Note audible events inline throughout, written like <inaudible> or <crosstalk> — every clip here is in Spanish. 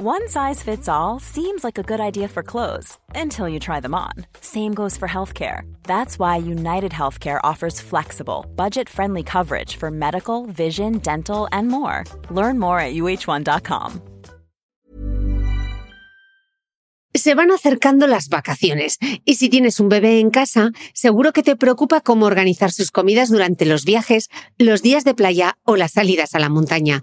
One size fits all seems like a good idea for clothes until you try them on. Same goes for healthcare. That's why United Healthcare offers flexible, budget friendly coverage for medical, vision, dental, and more. Learn more at uh1.com. Se van acercando las vacaciones y si tienes un bebé en casa, seguro que te preocupa cómo organizar sus comidas durante los viajes, los días de playa o las salidas a la montaña.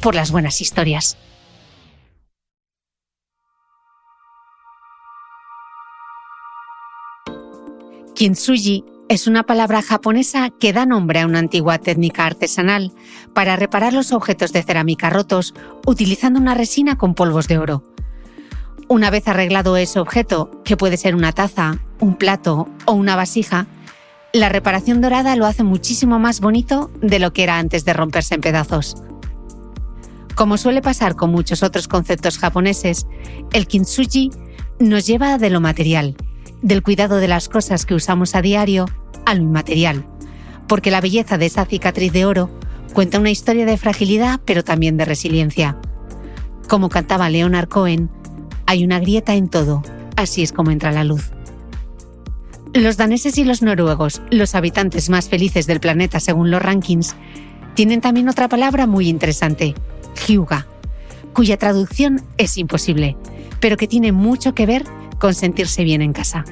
por las buenas historias. Kintsugi es una palabra japonesa que da nombre a una antigua técnica artesanal para reparar los objetos de cerámica rotos utilizando una resina con polvos de oro. Una vez arreglado ese objeto, que puede ser una taza, un plato o una vasija, la reparación dorada lo hace muchísimo más bonito de lo que era antes de romperse en pedazos. Como suele pasar con muchos otros conceptos japoneses, el kintsugi nos lleva de lo material, del cuidado de las cosas que usamos a diario, a lo inmaterial, porque la belleza de esa cicatriz de oro cuenta una historia de fragilidad pero también de resiliencia. Como cantaba Leonard Cohen, hay una grieta en todo, así es como entra la luz. Los daneses y los noruegos, los habitantes más felices del planeta según los rankings, tienen también otra palabra muy interesante, Hyuga, cuya traducción es imposible, pero que tiene mucho que ver con sentirse bien en casa.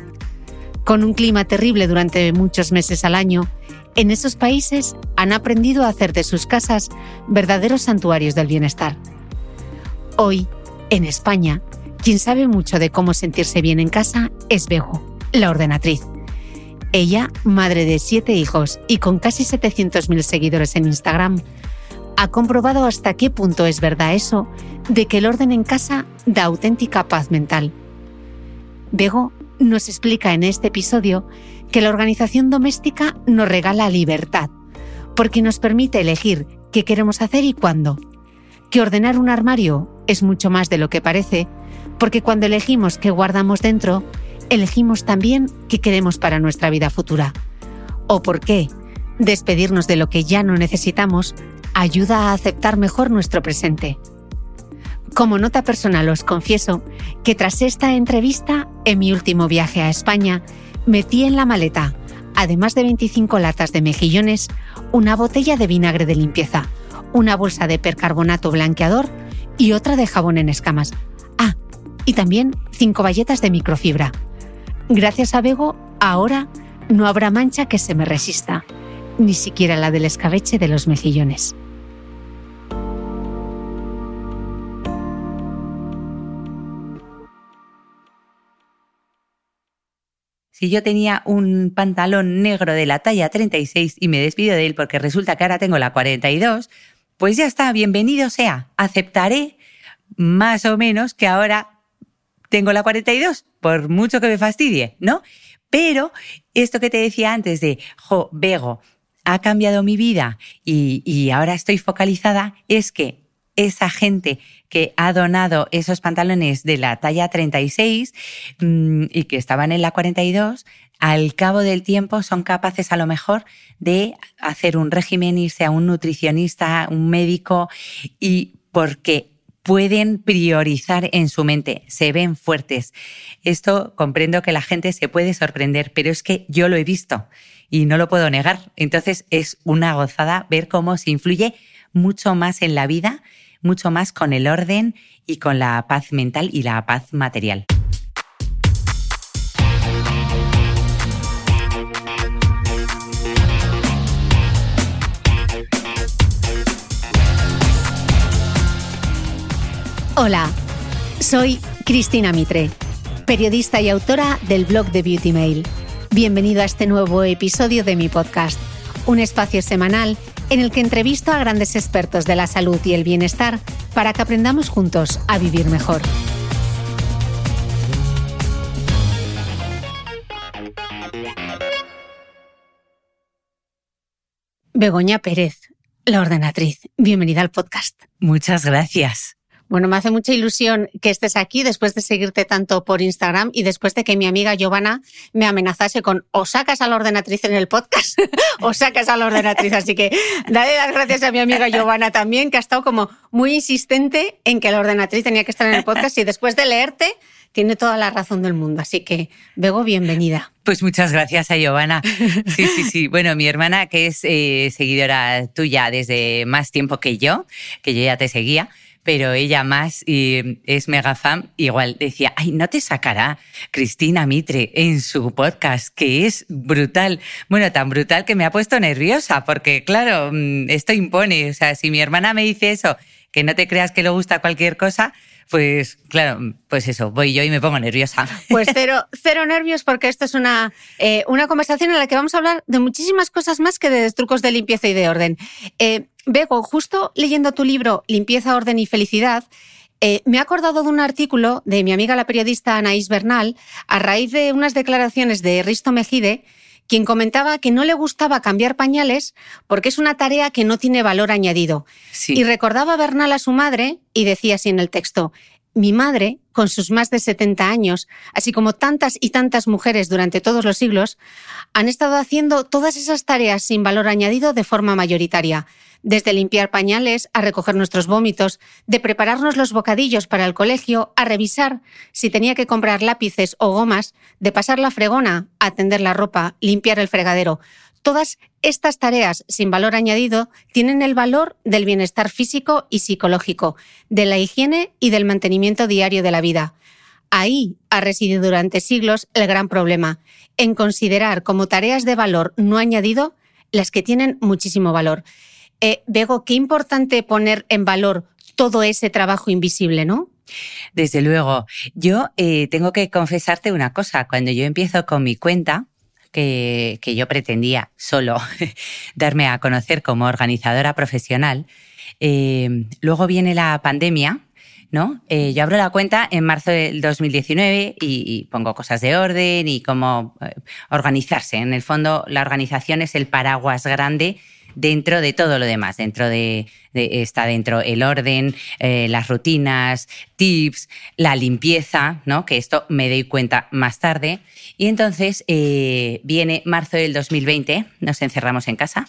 Con un clima terrible durante muchos meses al año, en esos países han aprendido a hacer de sus casas verdaderos santuarios del bienestar. Hoy, en España, quien sabe mucho de cómo sentirse bien en casa es Bego, la ordenatriz. Ella, madre de siete hijos y con casi 700.000 seguidores en Instagram, ha comprobado hasta qué punto es verdad eso de que el orden en casa da auténtica paz mental. Bego nos explica en este episodio que la organización doméstica nos regala libertad, porque nos permite elegir qué queremos hacer y cuándo. Que ordenar un armario es mucho más de lo que parece, porque cuando elegimos qué guardamos dentro, elegimos también qué queremos para nuestra vida futura. O por qué despedirnos de lo que ya no necesitamos ayuda a aceptar mejor nuestro presente. Como nota personal os confieso que tras esta entrevista, en mi último viaje a España, metí en la maleta, además de 25 latas de mejillones, una botella de vinagre de limpieza, una bolsa de percarbonato blanqueador y otra de jabón en escamas. Ah, y también 5 bayetas de microfibra. Gracias a Bego, ahora no habrá mancha que se me resista, ni siquiera la del escabeche de los mejillones. Si yo tenía un pantalón negro de la talla 36 y me despido de él porque resulta que ahora tengo la 42, pues ya está, bienvenido sea, aceptaré más o menos que ahora tengo la 42, por mucho que me fastidie, ¿no? Pero esto que te decía antes de, jo, Bego, ha cambiado mi vida y, y ahora estoy focalizada, es que esa gente que ha donado esos pantalones de la talla 36 mm, y que estaban en la 42, al cabo del tiempo son capaces a lo mejor de hacer un régimen, irse a un nutricionista, un médico, y porque pueden priorizar en su mente, se ven fuertes. Esto comprendo que la gente se puede sorprender, pero es que yo lo he visto y no lo puedo negar. Entonces es una gozada ver cómo se influye mucho más en la vida mucho más con el orden y con la paz mental y la paz material. Hola, soy Cristina Mitre, periodista y autora del blog de Beauty Mail. Bienvenido a este nuevo episodio de mi podcast, un espacio semanal en el que entrevisto a grandes expertos de la salud y el bienestar para que aprendamos juntos a vivir mejor. Begoña Pérez, la ordenatriz. Bienvenida al podcast. Muchas gracias. Bueno, me hace mucha ilusión que estés aquí después de seguirte tanto por Instagram y después de que mi amiga Giovanna me amenazase con o sacas a la ordenatriz en el podcast <laughs> o sacas a la ordenatriz. Así que dale las gracias a mi amiga Giovanna también, que ha estado como muy insistente en que la ordenatriz tenía que estar en el podcast y después de leerte tiene toda la razón del mundo. Así que, Bego, bienvenida. Pues muchas gracias a Giovanna. Sí, sí, sí. <laughs> Bueno, mi hermana, que es eh, seguidora tuya desde más tiempo que yo, que yo ya te seguía, pero ella más es mega fan, igual decía, ay, no te sacará Cristina Mitre en su podcast, que es brutal. Bueno, tan brutal que me ha puesto nerviosa, porque claro, mm, esto impone. O sea, si mi hermana me dice eso, que no te creas que le gusta cualquier cosa, pues claro, pues eso, voy yo y me pongo nerviosa. <laughs> Pues cero, cero nervios porque esto es una, eh, una conversación en la que vamos a hablar de muchísimas cosas más que de trucos de limpieza y de orden. Eh, Bego, justo leyendo tu libro Limpieza, Orden y Felicidad, eh, me he acordado de un artículo de mi amiga la periodista Anaís Bernal a raíz de unas declaraciones de Risto Mejide, quien comentaba que no le gustaba cambiar pañales porque es una tarea que no tiene valor añadido. Y recordaba a Bernal a su madre y decía así en el texto, mi madre, con sus más de 70 años, así como tantas y tantas mujeres durante todos los siglos, han estado haciendo todas esas tareas sin valor añadido de forma mayoritaria desde limpiar pañales a recoger nuestros vómitos, de prepararnos los bocadillos para el colegio, a revisar si tenía que comprar lápices o gomas, de pasar la fregona, atender la ropa, limpiar el fregadero. Todas estas tareas sin valor añadido tienen el valor del bienestar físico y psicológico, de la higiene y del mantenimiento diario de la vida. Ahí ha residido durante siglos el gran problema, en considerar como tareas de valor no añadido las que tienen muchísimo valor. Eh, Bego, qué importante poner en valor todo ese trabajo invisible, ¿no? Desde luego. Yo eh, tengo que confesarte una cosa. Cuando yo empiezo con mi cuenta, que, yo pretendía solo <laughs> darme a conocer como organizadora profesional, eh, luego viene la pandemia. ¿No? yo abro la cuenta en marzo del 2019 y, y pongo cosas de orden y cómo organizarse. En el fondo, la organización es el paraguas grande dentro de todo lo demás, dentro de, está dentro el orden, eh, las rutinas, tips, la limpieza, ¿no? Que esto me doy cuenta más tarde. Y entonces eh, viene marzo del 2020, nos encerramos en casa.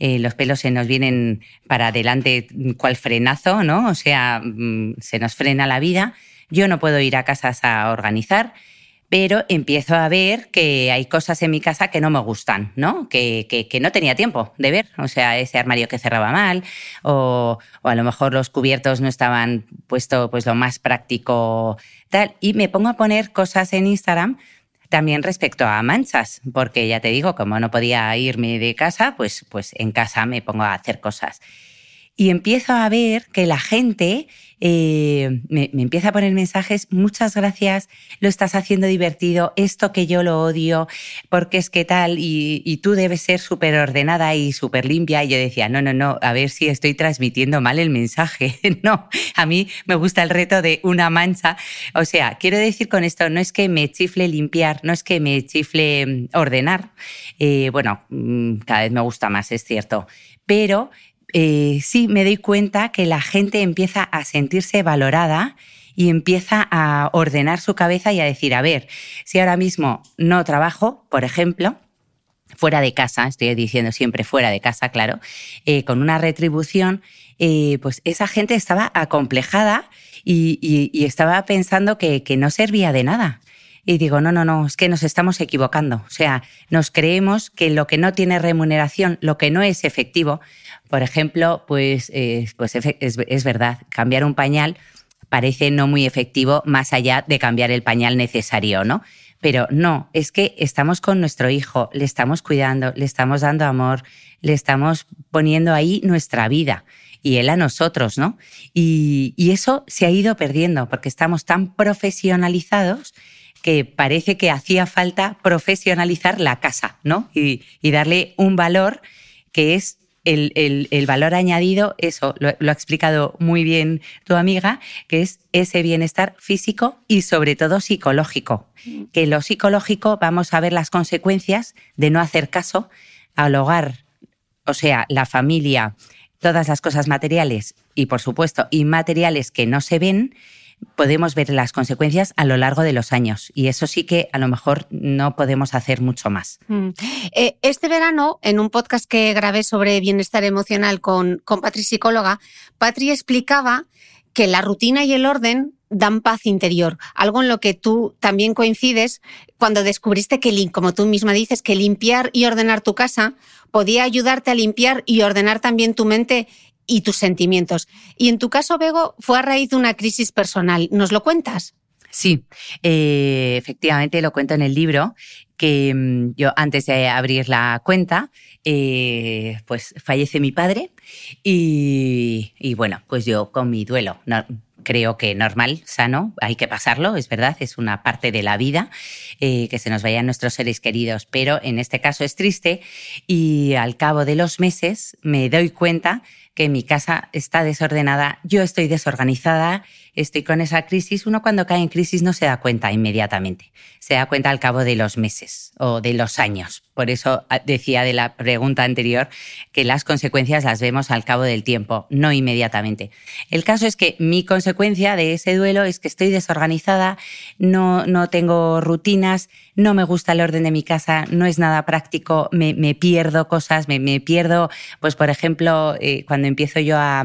Eh, los pelos se nos vienen para adelante cual frenazo, ¿no? O sea, mm, se nos frena la vida. Yo no puedo ir a casas a organizar pero empiezo a ver que hay cosas en mi casa que no me gustan, ¿no? Que, que, no tenía tiempo de ver, o sea, ese armario que cerraba mal, o, o a lo mejor los cubiertos no estaban puesto pues lo más práctico, tal, y me pongo a poner cosas en Instagram también respecto a manchas, porque ya te digo, como no podía irme de casa, pues, pues en casa me pongo a hacer cosas y empiezo a ver que la gente eh, me, empieza a poner mensajes, muchas gracias, lo estás haciendo divertido, esto que yo lo odio, porque es que tal, y, tú debes ser súper ordenada y súper limpia. Y yo decía, no, no, no, a ver si estoy transmitiendo mal el mensaje. <laughs> no, a mí me gusta el reto de una mancha. O sea, quiero decir con esto, no es que me chifle limpiar, no es que me chifle mm, ordenar. Eh, bueno, mm, cada vez me gusta más, es cierto. Pero eh, sí me doy cuenta que la gente empieza a sentirse valorada y empieza a ordenar su cabeza y a decir, a ver, si ahora mismo no trabajo, por ejemplo, fuera de casa, estoy diciendo siempre fuera de casa, claro, eh, con una retribución, eh, pues esa gente estaba acomplejada y, estaba pensando que, que no servía de nada. Y digo, no, no, no, es que nos estamos equivocando. O sea, nos creemos que lo que no tiene remuneración, lo que no es efectivo, por ejemplo, pues, eh, pues es, verdad, cambiar un pañal parece no muy efectivo más allá de cambiar el pañal necesario, ¿no? Pero no, es que estamos con nuestro hijo, le estamos cuidando, le estamos dando amor, le estamos poniendo ahí nuestra vida y él a nosotros, ¿no? Y, eso se ha ido perdiendo porque estamos tan profesionalizados que parece que hacía falta profesionalizar la casa, ¿no? Y, y darle un valor que es el, valor añadido, eso lo, ha explicado muy bien tu amiga, que es ese bienestar físico y sobre todo psicológico. Mm. Que lo psicológico vamos a ver las consecuencias de no hacer caso al hogar, o sea, la familia, todas las cosas materiales y por supuesto inmateriales que no se ven, podemos ver las consecuencias a lo largo de los años y eso sí que a lo mejor no podemos hacer mucho más. Mm. Eh, este verano, en un podcast que grabé sobre bienestar emocional con, con Patri Psicóloga, Patri explicaba que la rutina y el orden dan paz interior, algo en lo que tú también coincides cuando descubriste que, como tú misma dices, que limpiar y ordenar tu casa podía ayudarte a limpiar y ordenar también tu mente y tus sentimientos. Y en tu caso, Bego, fue a raíz de una crisis personal. ¿Nos lo cuentas? Sí, eh, efectivamente lo cuento en el libro, que mm, yo antes de abrir la cuenta, eh, pues fallece mi padre y, bueno, pues yo con mi duelo, creo que normal, sano, hay que pasarlo, es verdad, es una parte de la vida, eh, que se nos vayan nuestros seres queridos, pero en este caso es triste y al cabo de los meses me doy cuenta que mi casa está desordenada, yo estoy desorganizada, estoy con esa crisis. Uno cuando cae en crisis no se da cuenta inmediatamente, se da cuenta al cabo de los meses o de los años. Por eso ah, decía de la pregunta anterior que las consecuencias las vemos al cabo del tiempo, no inmediatamente. El caso es que mi consecuencia de ese duelo es que estoy desorganizada, no, no tengo rutinas, no me gusta el orden de mi casa, no es nada práctico, me, pierdo cosas, me, pierdo, pues por ejemplo, eh, cuando empiezo yo a,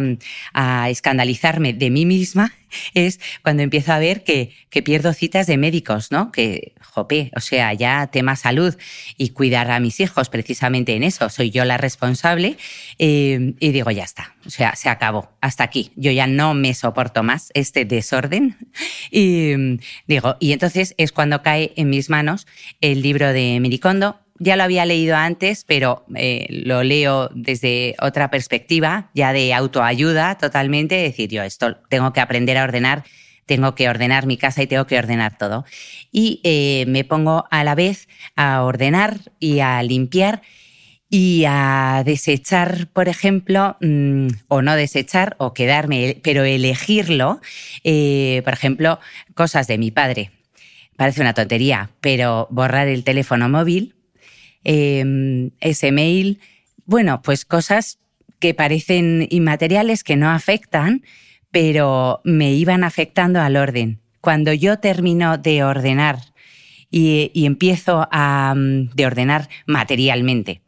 a escandalizarme de mí misma, <laughs> es cuando empiezo a ver que, que pierdo citas de médicos, ¿no? Que, jope, o sea, ya tema salud y cuidar a mis hijos precisamente en eso, soy yo la responsable eh, y digo, ya está, o sea, se acabó, hasta aquí, yo ya no me soporto más este desorden y digo, y entonces es cuando cae en mis manos el libro de Miricondo, ya lo había leído antes, pero eh, lo leo desde otra perspectiva, ya de autoayuda totalmente, decir, yo esto tengo que aprender a ordenar, tengo que ordenar mi casa y tengo que ordenar todo. Y eh, me pongo a la vez a ordenar y a limpiar y a desechar, por ejemplo, mm, o no desechar, o quedarme, pero elegirlo, eh, por ejemplo, cosas de mi padre. Parece una tontería, pero borrar el teléfono móvil Em, ese mail, bueno, pues cosas que parecen inmateriales, que no afectan, pero me iban afectando al orden. Cuando yo termino de ordenar y, empiezo a mm, de ordenar materialmente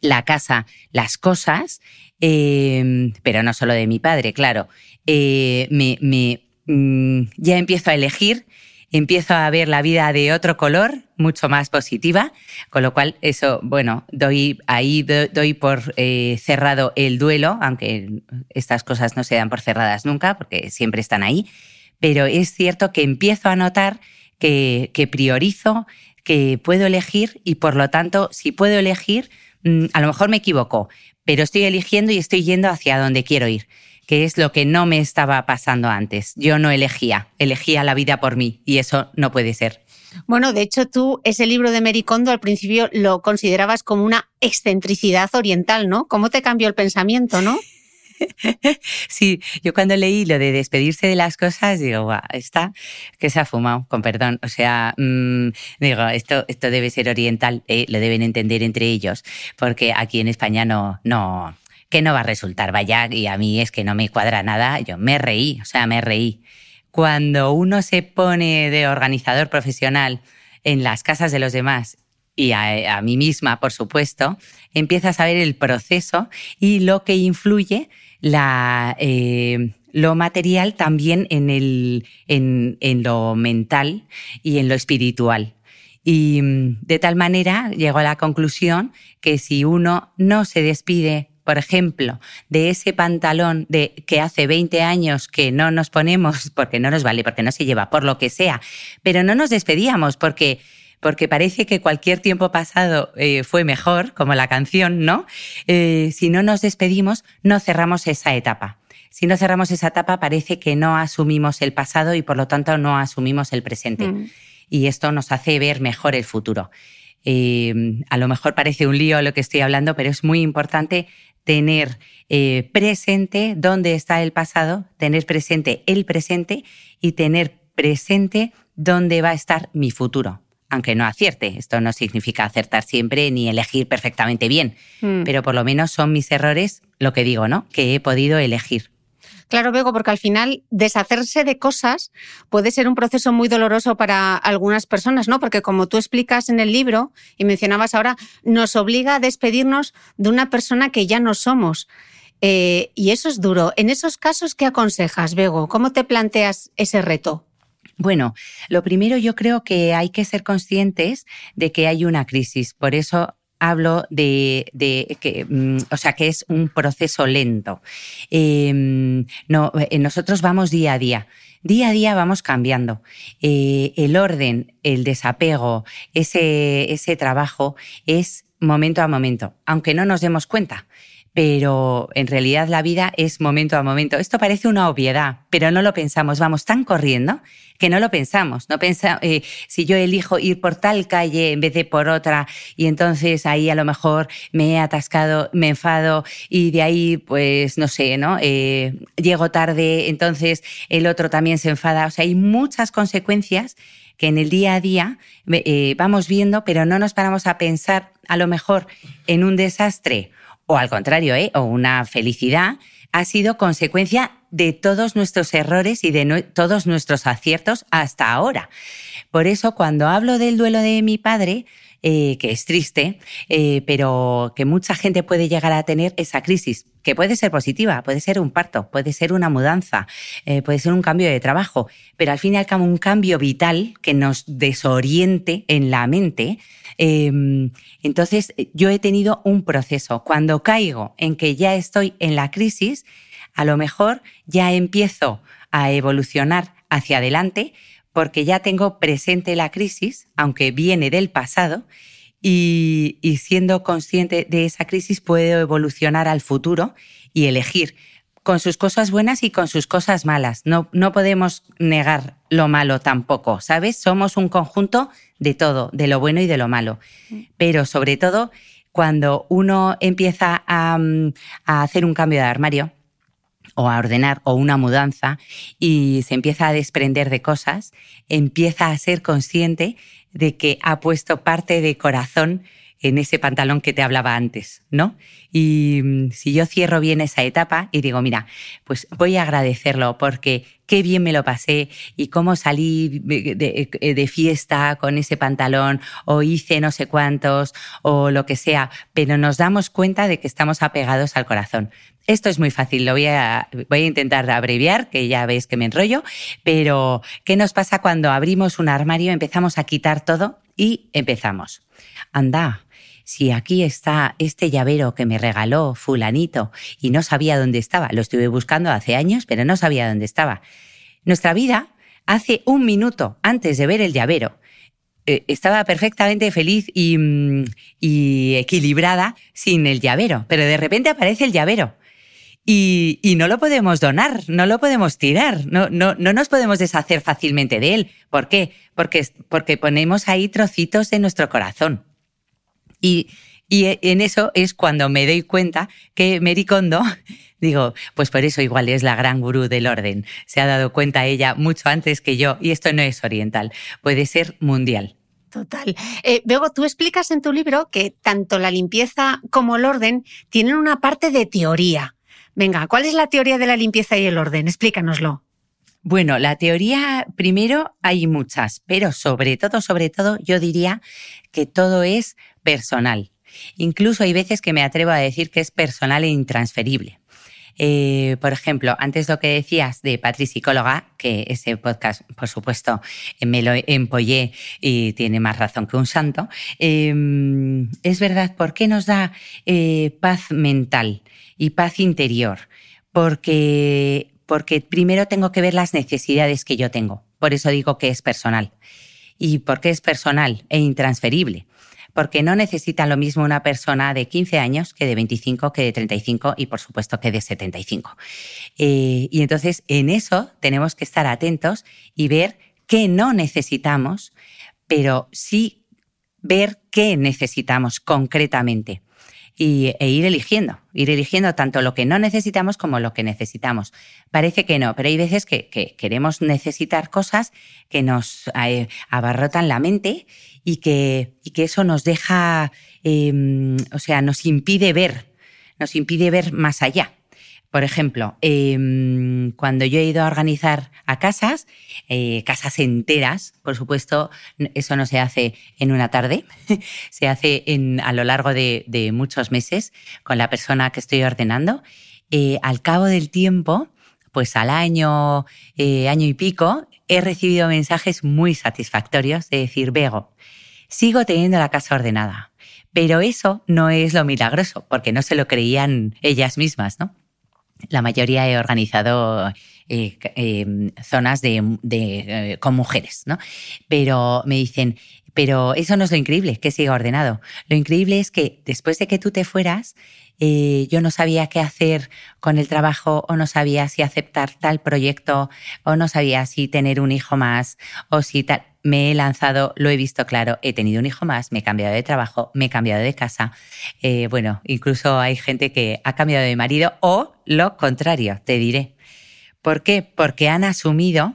la casa, las cosas, em, pero no solo de mi padre, claro, eh, me, mm, ya empiezo a elegir empiezo a ver la vida de otro color, mucho más positiva, con lo cual eso, bueno, doy ahí doy por eh, cerrado el duelo, aunque estas cosas no se dan por cerradas nunca, porque siempre están ahí, pero es cierto que empiezo a notar que, que priorizo, que puedo elegir y por lo tanto, si puedo elegir, mm, a lo mejor me equivoco, pero estoy eligiendo y estoy yendo hacia donde quiero ir que es lo que no me estaba pasando antes. Yo no elegía, elegía la vida por mí y eso no puede ser. Bueno, de hecho tú ese libro de Mericondo al principio lo considerabas como una excentricidad oriental, ¿no? ¿Cómo te cambió el pensamiento, no? <laughs> Sí, yo cuando leí lo de despedirse de las cosas, digo, guau, está que se ha fumado, con perdón. O sea, mm, digo, esto, esto debe ser oriental, eh, lo deben entender entre ellos, porque aquí en España no, no, que no va a resultar, vaya, y a mí es que no me cuadra nada, yo me reí, o sea, me reí. Cuando uno se pone de organizador profesional en las casas de los demás y a, mí misma, por supuesto, empieza a saber el proceso y lo que influye la, eh, lo material también en, el, en, en, lo mental y en lo espiritual. Y mm, de tal manera llego a la conclusión que si uno no se despide por ejemplo, de ese pantalón de que hace 20 años que no nos ponemos <laughs> porque no nos vale, porque no se lleva, por lo que sea, pero no nos despedíamos porque porque parece que cualquier tiempo pasado eh, fue mejor, como la canción, ¿no? Eh, si no nos despedimos, no cerramos esa etapa. Si no cerramos esa etapa, parece que no asumimos el pasado y por lo tanto no asumimos el presente. Mm. Y esto nos hace ver mejor el futuro. Eh, a lo mejor parece un lío lo que estoy hablando, pero es muy importante tener eh, presente dónde está el pasado, tener presente el presente y tener presente dónde va a estar mi futuro. Aunque no acierte, esto no significa acertar siempre ni elegir perfectamente bien, mm. pero por lo menos son mis errores, lo que digo, ¿no? Que he podido elegir. Claro, Bego, porque al final deshacerse de cosas puede ser un proceso muy doloroso para algunas personas, ¿no? Porque como tú explicas en el libro y mencionabas ahora, nos obliga a despedirnos de una persona que ya no somos. Eh, y eso es duro. En esos casos, ¿qué aconsejas, Bego? ¿Cómo te planteas ese reto? Bueno, lo primero yo creo que hay que ser conscientes de que hay una crisis. Por eso hablo de, que, mm, o sea, que es un proceso lento. Em, no, eh, nosotros vamos día a día. Día a día vamos cambiando. Eh, el orden, el desapego, ese, ese trabajo es momento a momento, aunque no nos demos cuenta pero en realidad la vida es momento a momento. Esto parece una obviedad, pero no lo pensamos. Vamos tan corriendo que no lo pensamos. No pensa, eh, si yo elijo ir por tal calle en vez de por otra y entonces ahí a lo mejor me he atascado, me enfado y de ahí, pues no sé, ¿no? Eh, llego tarde, entonces el otro también se enfada. O sea, hay muchas consecuencias que en el día a día eh, vamos viendo, pero no nos paramos a pensar a lo mejor en un desastre o al contrario, ¿eh? o una felicidad, ha sido consecuencia de todos nuestros errores y de todos nuestros aciertos hasta ahora. Por eso, cuando hablo del duelo de mi padre, eh, que es triste, eh, pero que mucha gente puede llegar a tener esa crisis, que puede ser positiva, puede ser un parto, puede ser una mudanza, eh, puede ser un cambio de trabajo, pero al fin y al cabo un cambio vital que nos desoriente en la mente. Em, entonces, yo he tenido un proceso. Cuando caigo en que ya estoy en la crisis, a lo mejor ya empiezo a evolucionar hacia adelante, porque ya tengo presente la crisis, aunque viene del pasado, y, siendo consciente de esa crisis puedo evolucionar al futuro y elegir con sus cosas buenas y con sus cosas malas. No, no podemos negar lo malo tampoco, ¿sabes? Somos un conjunto de todo, de lo bueno y de lo malo. Pero sobre todo, cuando uno empieza a, a hacer un cambio de armario, o a ordenar o una mudanza y se empieza a desprender de cosas, empieza a ser consciente de que ha puesto parte de corazón en ese pantalón que te hablaba antes, ¿no? Y mm, si yo cierro bien esa etapa y digo, mira, pues voy a agradecerlo porque qué bien me lo pasé y cómo salí de, fiesta con ese pantalón o hice no sé cuántos o lo que sea, pero nos damos cuenta de que estamos apegados al corazón. Esto es muy fácil, lo voy a, voy a intentar abreviar, que ya veis que me enrollo, pero ¿qué nos pasa cuando abrimos un armario, empezamos a quitar todo y empezamos? Anda, si aquí está este llavero que me regaló fulanito y no sabía dónde estaba, lo estuve buscando hace años, pero no sabía dónde estaba. Nuestra vida, hace un minuto antes de ver el llavero, eh, estaba perfectamente feliz mm, y, equilibrada sin el llavero, pero de repente aparece el llavero. Y, no lo podemos donar, no lo podemos tirar, no, no, no nos podemos deshacer fácilmente de él. ¿Por qué? Porque, porque ponemos ahí trocitos de nuestro corazón. Y, en eso es cuando me doy cuenta que Mary Kondo, <laughs> digo, pues por eso igual es la gran gurú del orden. Se ha dado cuenta ella mucho antes que yo, y esto no es oriental, puede ser mundial. Total. Eh, tú explicas en tu libro que tanto la limpieza como el orden tienen una parte de teoría. Venga, ¿cuál es la teoría de la limpieza y el orden? Explícanoslo. Bueno, la teoría, primero, hay muchas, pero sobre todo, sobre todo, yo diría que todo es personal. Incluso hay veces que me atrevo a decir que es personal e intransferible. Eh, por ejemplo, antes lo que decías de Patri Psicóloga, que ese podcast, por supuesto, me lo empollé y tiene más razón que un santo, em, es verdad, ¿por qué nos da eh, paz mental y paz interior? Porque porque primero tengo que ver las necesidades que yo tengo. Por eso digo que es personal. ¿Y por qué es personal e intransferible? Porque no necesita lo mismo una persona de 15 años que de 25, que de 35 y por supuesto que de 75. Eh, y entonces en eso tenemos que estar atentos y ver qué no necesitamos, pero sí ver qué necesitamos concretamente y, e ir eligiendo, ir eligiendo tanto lo que no necesitamos como lo que necesitamos. Parece que no, pero hay veces que, queremos necesitar cosas que nos eh, abarrotan la mente y que, y que eso nos deja, em, o sea, nos impide ver, nos impide ver más allá. Por ejemplo, em, cuando yo he ido a organizar a casas, eh, casas enteras, por supuesto, eso no se hace en una tarde, <laughs> se hace a lo largo de, muchos meses con la persona que estoy ordenando. Eh, al cabo del tiempo, pues al año, eh, año y pico, he recibido mensajes muy satisfactorios de decir, Bego, sigo teniendo la casa ordenada. Pero eso no es lo milagroso, porque no se lo creían ellas mismas, ¿no? La mayoría he organizado eh, em, zonas de, eh, con mujeres, ¿no? Pero me dicen, pero eso no es lo increíble, que siga ordenado. Lo increíble es que después de que tú te fueras, eh, yo no sabía qué hacer con el trabajo o no sabía si aceptar tal proyecto o no sabía si tener un hijo más o si tal me he lanzado, lo he visto claro, he tenido un hijo más, me he cambiado de trabajo, me he cambiado de casa. Eh, bueno, incluso hay gente que ha cambiado de marido o lo contrario, te diré. ¿Por qué? Porque han asumido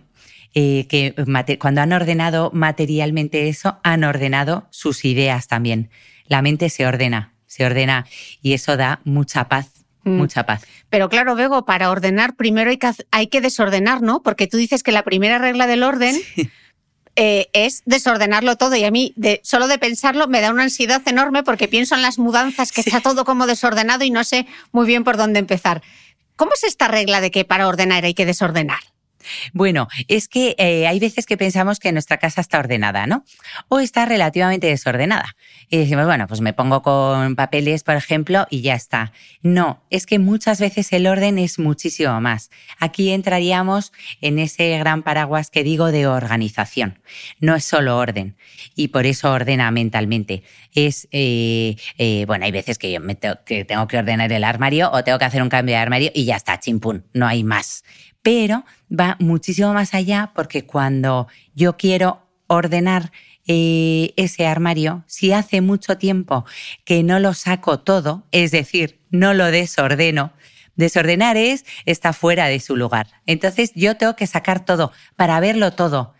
eh, que cuando han ordenado materialmente eso, han ordenado sus ideas también. La mente se ordena, se ordena y eso da mucha paz mm. mucha paz. Pero claro, Bego, para ordenar primero hay que, hay que desordenar, ¿no? Porque tú dices que la primera regla del orden eh, es desordenarlo todo y a mí de, solo de pensarlo me da una ansiedad enorme porque pienso en las mudanzas, que está todo como desordenado y no sé muy bien por dónde empezar. ¿Cómo es esta regla de que para ordenar hay que desordenar? Bueno, es que eh, hay veces que pensamos que nuestra casa está ordenada, ¿no? O está relativamente desordenada. Y decimos, bueno, pues me pongo con papeles, por ejemplo, y ya está. No, es que muchas veces el orden es muchísimo más. Aquí entraríamos en ese gran paraguas que digo de organización. No es solo orden. Y por eso ordena mentalmente. Es, eh, eh, bueno, hay veces que yo me que tengo que ordenar el armario o tengo que hacer un cambio de armario y ya está, chimpún, no hay más pero va muchísimo más allá porque cuando yo quiero ordenar eh, ese armario, si hace mucho tiempo que no lo saco todo, es decir, no lo desordeno, desordenar es está fuera de su lugar. Entonces yo tengo que sacar todo para verlo todo.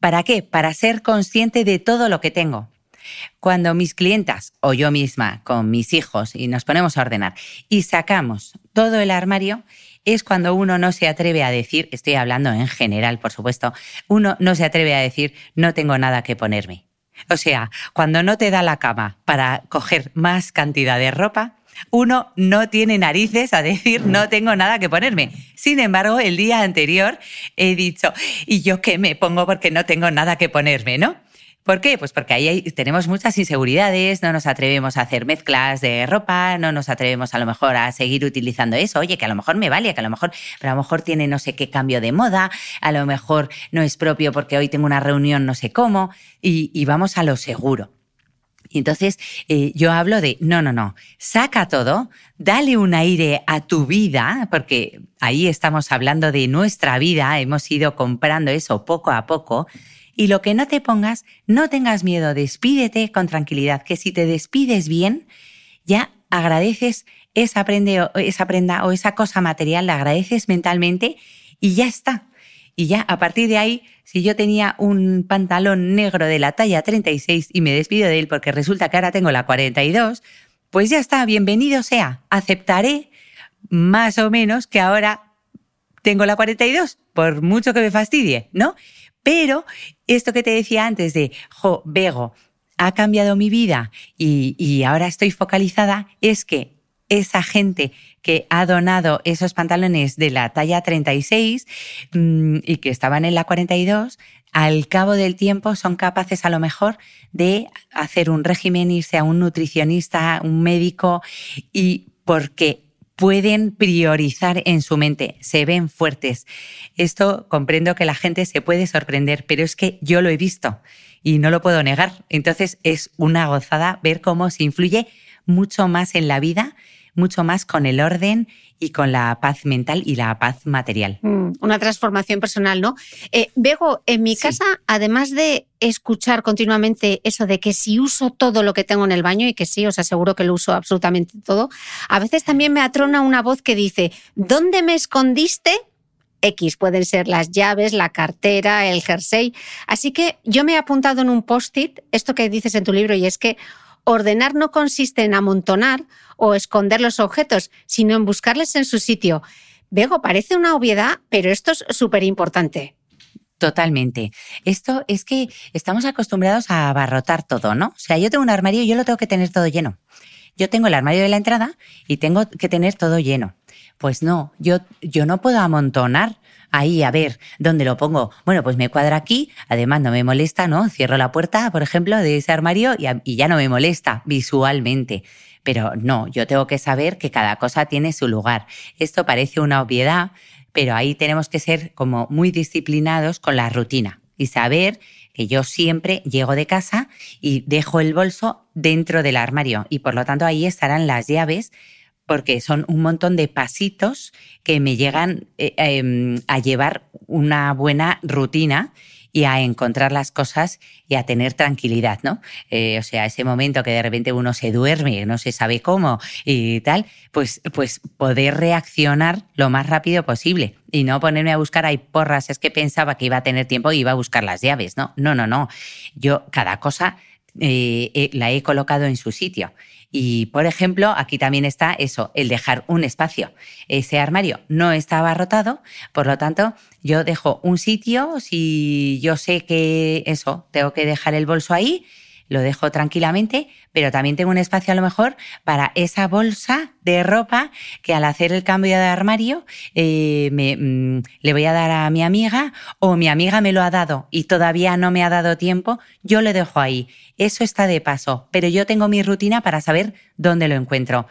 ¿Para qué? Para ser consciente de todo lo que tengo. cuando mis clientas o yo misma con mis hijos y nos ponemos a ordenar y sacamos todo el armario, es cuando uno no se atreve a decir, estoy hablando en general, por supuesto, uno no se atreve a decir, no tengo nada que ponerme. O sea, cuando no te da la cama para coger más cantidad de ropa, uno no tiene narices a decir no tengo nada que ponerme. Sin embargo, el día anterior he dicho, ¿y yo qué me pongo porque no tengo nada que ponerme, no? ¿Por qué? Pues porque ahí tenemos muchas inseguridades, no nos atrevemos a hacer mezclas de ropa, no nos atrevemos a lo mejor a seguir utilizando eso, oye, que a lo mejor me vale, que a lo mejor, pero a lo mejor tiene no sé qué cambio de moda, a lo mejor no es propio porque hoy tengo una reunión no sé cómo, y, vamos a lo seguro. Y entonces eh, yo hablo de, no, no, no, saca todo, dale un aire a tu vida, porque ahí estamos hablando de nuestra vida, hemos ido comprando eso poco a poco, y lo que no te pongas, no tengas miedo, despídete con tranquilidad, que si te despides bien, ya agradeces esa prenda, esa prenda o esa cosa material, la agradeces mentalmente y ya está. Y ya a partir de ahí, si yo tenía un pantalón negro de la talla 36 y me despido de él porque resulta que ahora tengo la 42, pues ya está, bienvenido sea. Aceptaré más o menos que ahora tengo la 42, por mucho que me fastidie, ¿no? Pero esto que te decía antes de, jo, Bego, ha cambiado mi vida y, ahora estoy focalizada, es que esa gente que ha donado esos pantalones de la talla 36 mm, y que estaban en la 42, al cabo del tiempo son capaces a lo mejor de hacer un régimen, irse a un nutricionista, un médico, y porque pueden priorizar en su mente, se ven fuertes. Esto comprendo que la gente se puede sorprender, pero es que yo lo he visto y no lo puedo negar. Entonces es una gozada ver cómo se influye mucho más en la vida, mucho más con el orden y con la paz mental y la paz material. Mm, una transformación personal, ¿no? Eh, Bego, en mi casa, además de escuchar continuamente eso de que si uso todo lo que tengo en el baño, y que sí, os aseguro que lo uso absolutamente todo, a veces también me atrona una voz que dice, ¿dónde me escondiste? X, pueden ser las llaves, la cartera, el jersey. Así que yo me he apuntado en un post-it esto que dices en tu libro y es que ordenar no consiste en amontonar o esconder los objetos, sino en buscarles en su sitio. Bego, parece una obviedad, pero esto es súper importante. Totalmente. Esto es que estamos acostumbrados a abarrotar todo, ¿no? O sea, yo tengo un armario y yo lo tengo que tener todo lleno. Yo tengo el armario de la entrada y tengo que tener todo lleno. Pues no, yo, yo no puedo amontonar ahí a ver dónde lo pongo. Bueno, pues me cuadra aquí, además no me molesta, ¿no? Cierro la puerta, por ejemplo, de ese armario y, ya no me molesta visualmente. Pero no, yo tengo que saber que cada cosa tiene su lugar. Esto parece una obviedad, pero ahí tenemos que ser como muy disciplinados con la rutina y saber que yo siempre llego de casa y dejo el bolso dentro del armario y por lo tanto ahí estarán las llaves porque son un montón de pasitos que me llegan eh, em, a llevar una buena rutina y a encontrar las cosas y a tener tranquilidad, ¿no? Eh, o sea, ese momento que de repente uno se duerme, no se sabe cómo y tal, pues, pues poder reaccionar lo más rápido posible y no ponerme a buscar, hay porras, es que pensaba que iba a tener tiempo y iba a buscar las llaves, ¿no? No, no, no. Yo cada cosa eh, la he colocado en su sitio. Y, por ejemplo, aquí también está eso, el dejar un espacio. Ese armario no está abarrotado, por lo tanto, yo dejo un sitio, si yo sé que eso, tengo que dejar el bolso ahí, lo dejo tranquilamente, pero también tengo un espacio a lo mejor para esa bolsa de ropa que al hacer el cambio de armario eh, me, mm, le voy a dar a mi amiga o mi amiga me lo ha dado y todavía no me ha dado tiempo, yo lo dejo ahí. Eso está de paso, pero yo tengo mi rutina para saber dónde lo encuentro.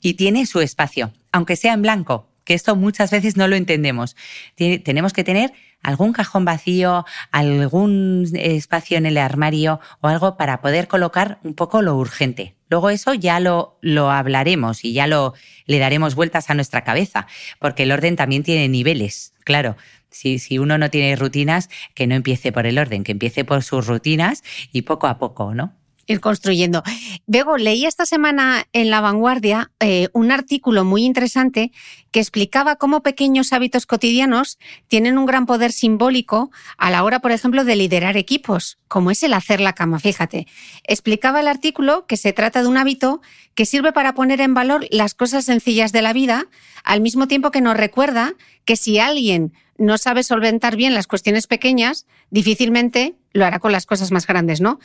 Y tiene su espacio, aunque sea en blanco, que esto muchas veces no lo entendemos. tenemos que tener algún cajón vacío, algún espacio en el armario o algo para poder colocar un poco lo urgente. Luego eso ya lo, lo hablaremos y ya lo le daremos vueltas a nuestra cabeza, porque el orden también tiene niveles, claro. Si, si uno no tiene rutinas, que no empiece por el orden, que empiece por sus rutinas y poco a poco, ¿no? Ir construyendo. Bego, leí esta semana en La Vanguardia eh, un artículo muy interesante que explicaba cómo pequeños hábitos cotidianos tienen un gran poder simbólico a la hora, por ejemplo, de liderar equipos, como es el hacer la cama. Fíjate, explicaba el artículo que se trata de un hábito que sirve para poner en valor las cosas sencillas de la vida, al mismo tiempo que nos recuerda que si alguien no sabe solventar bien las cuestiones pequeñas, difícilmente lo hará con las cosas más grandes, ¿no?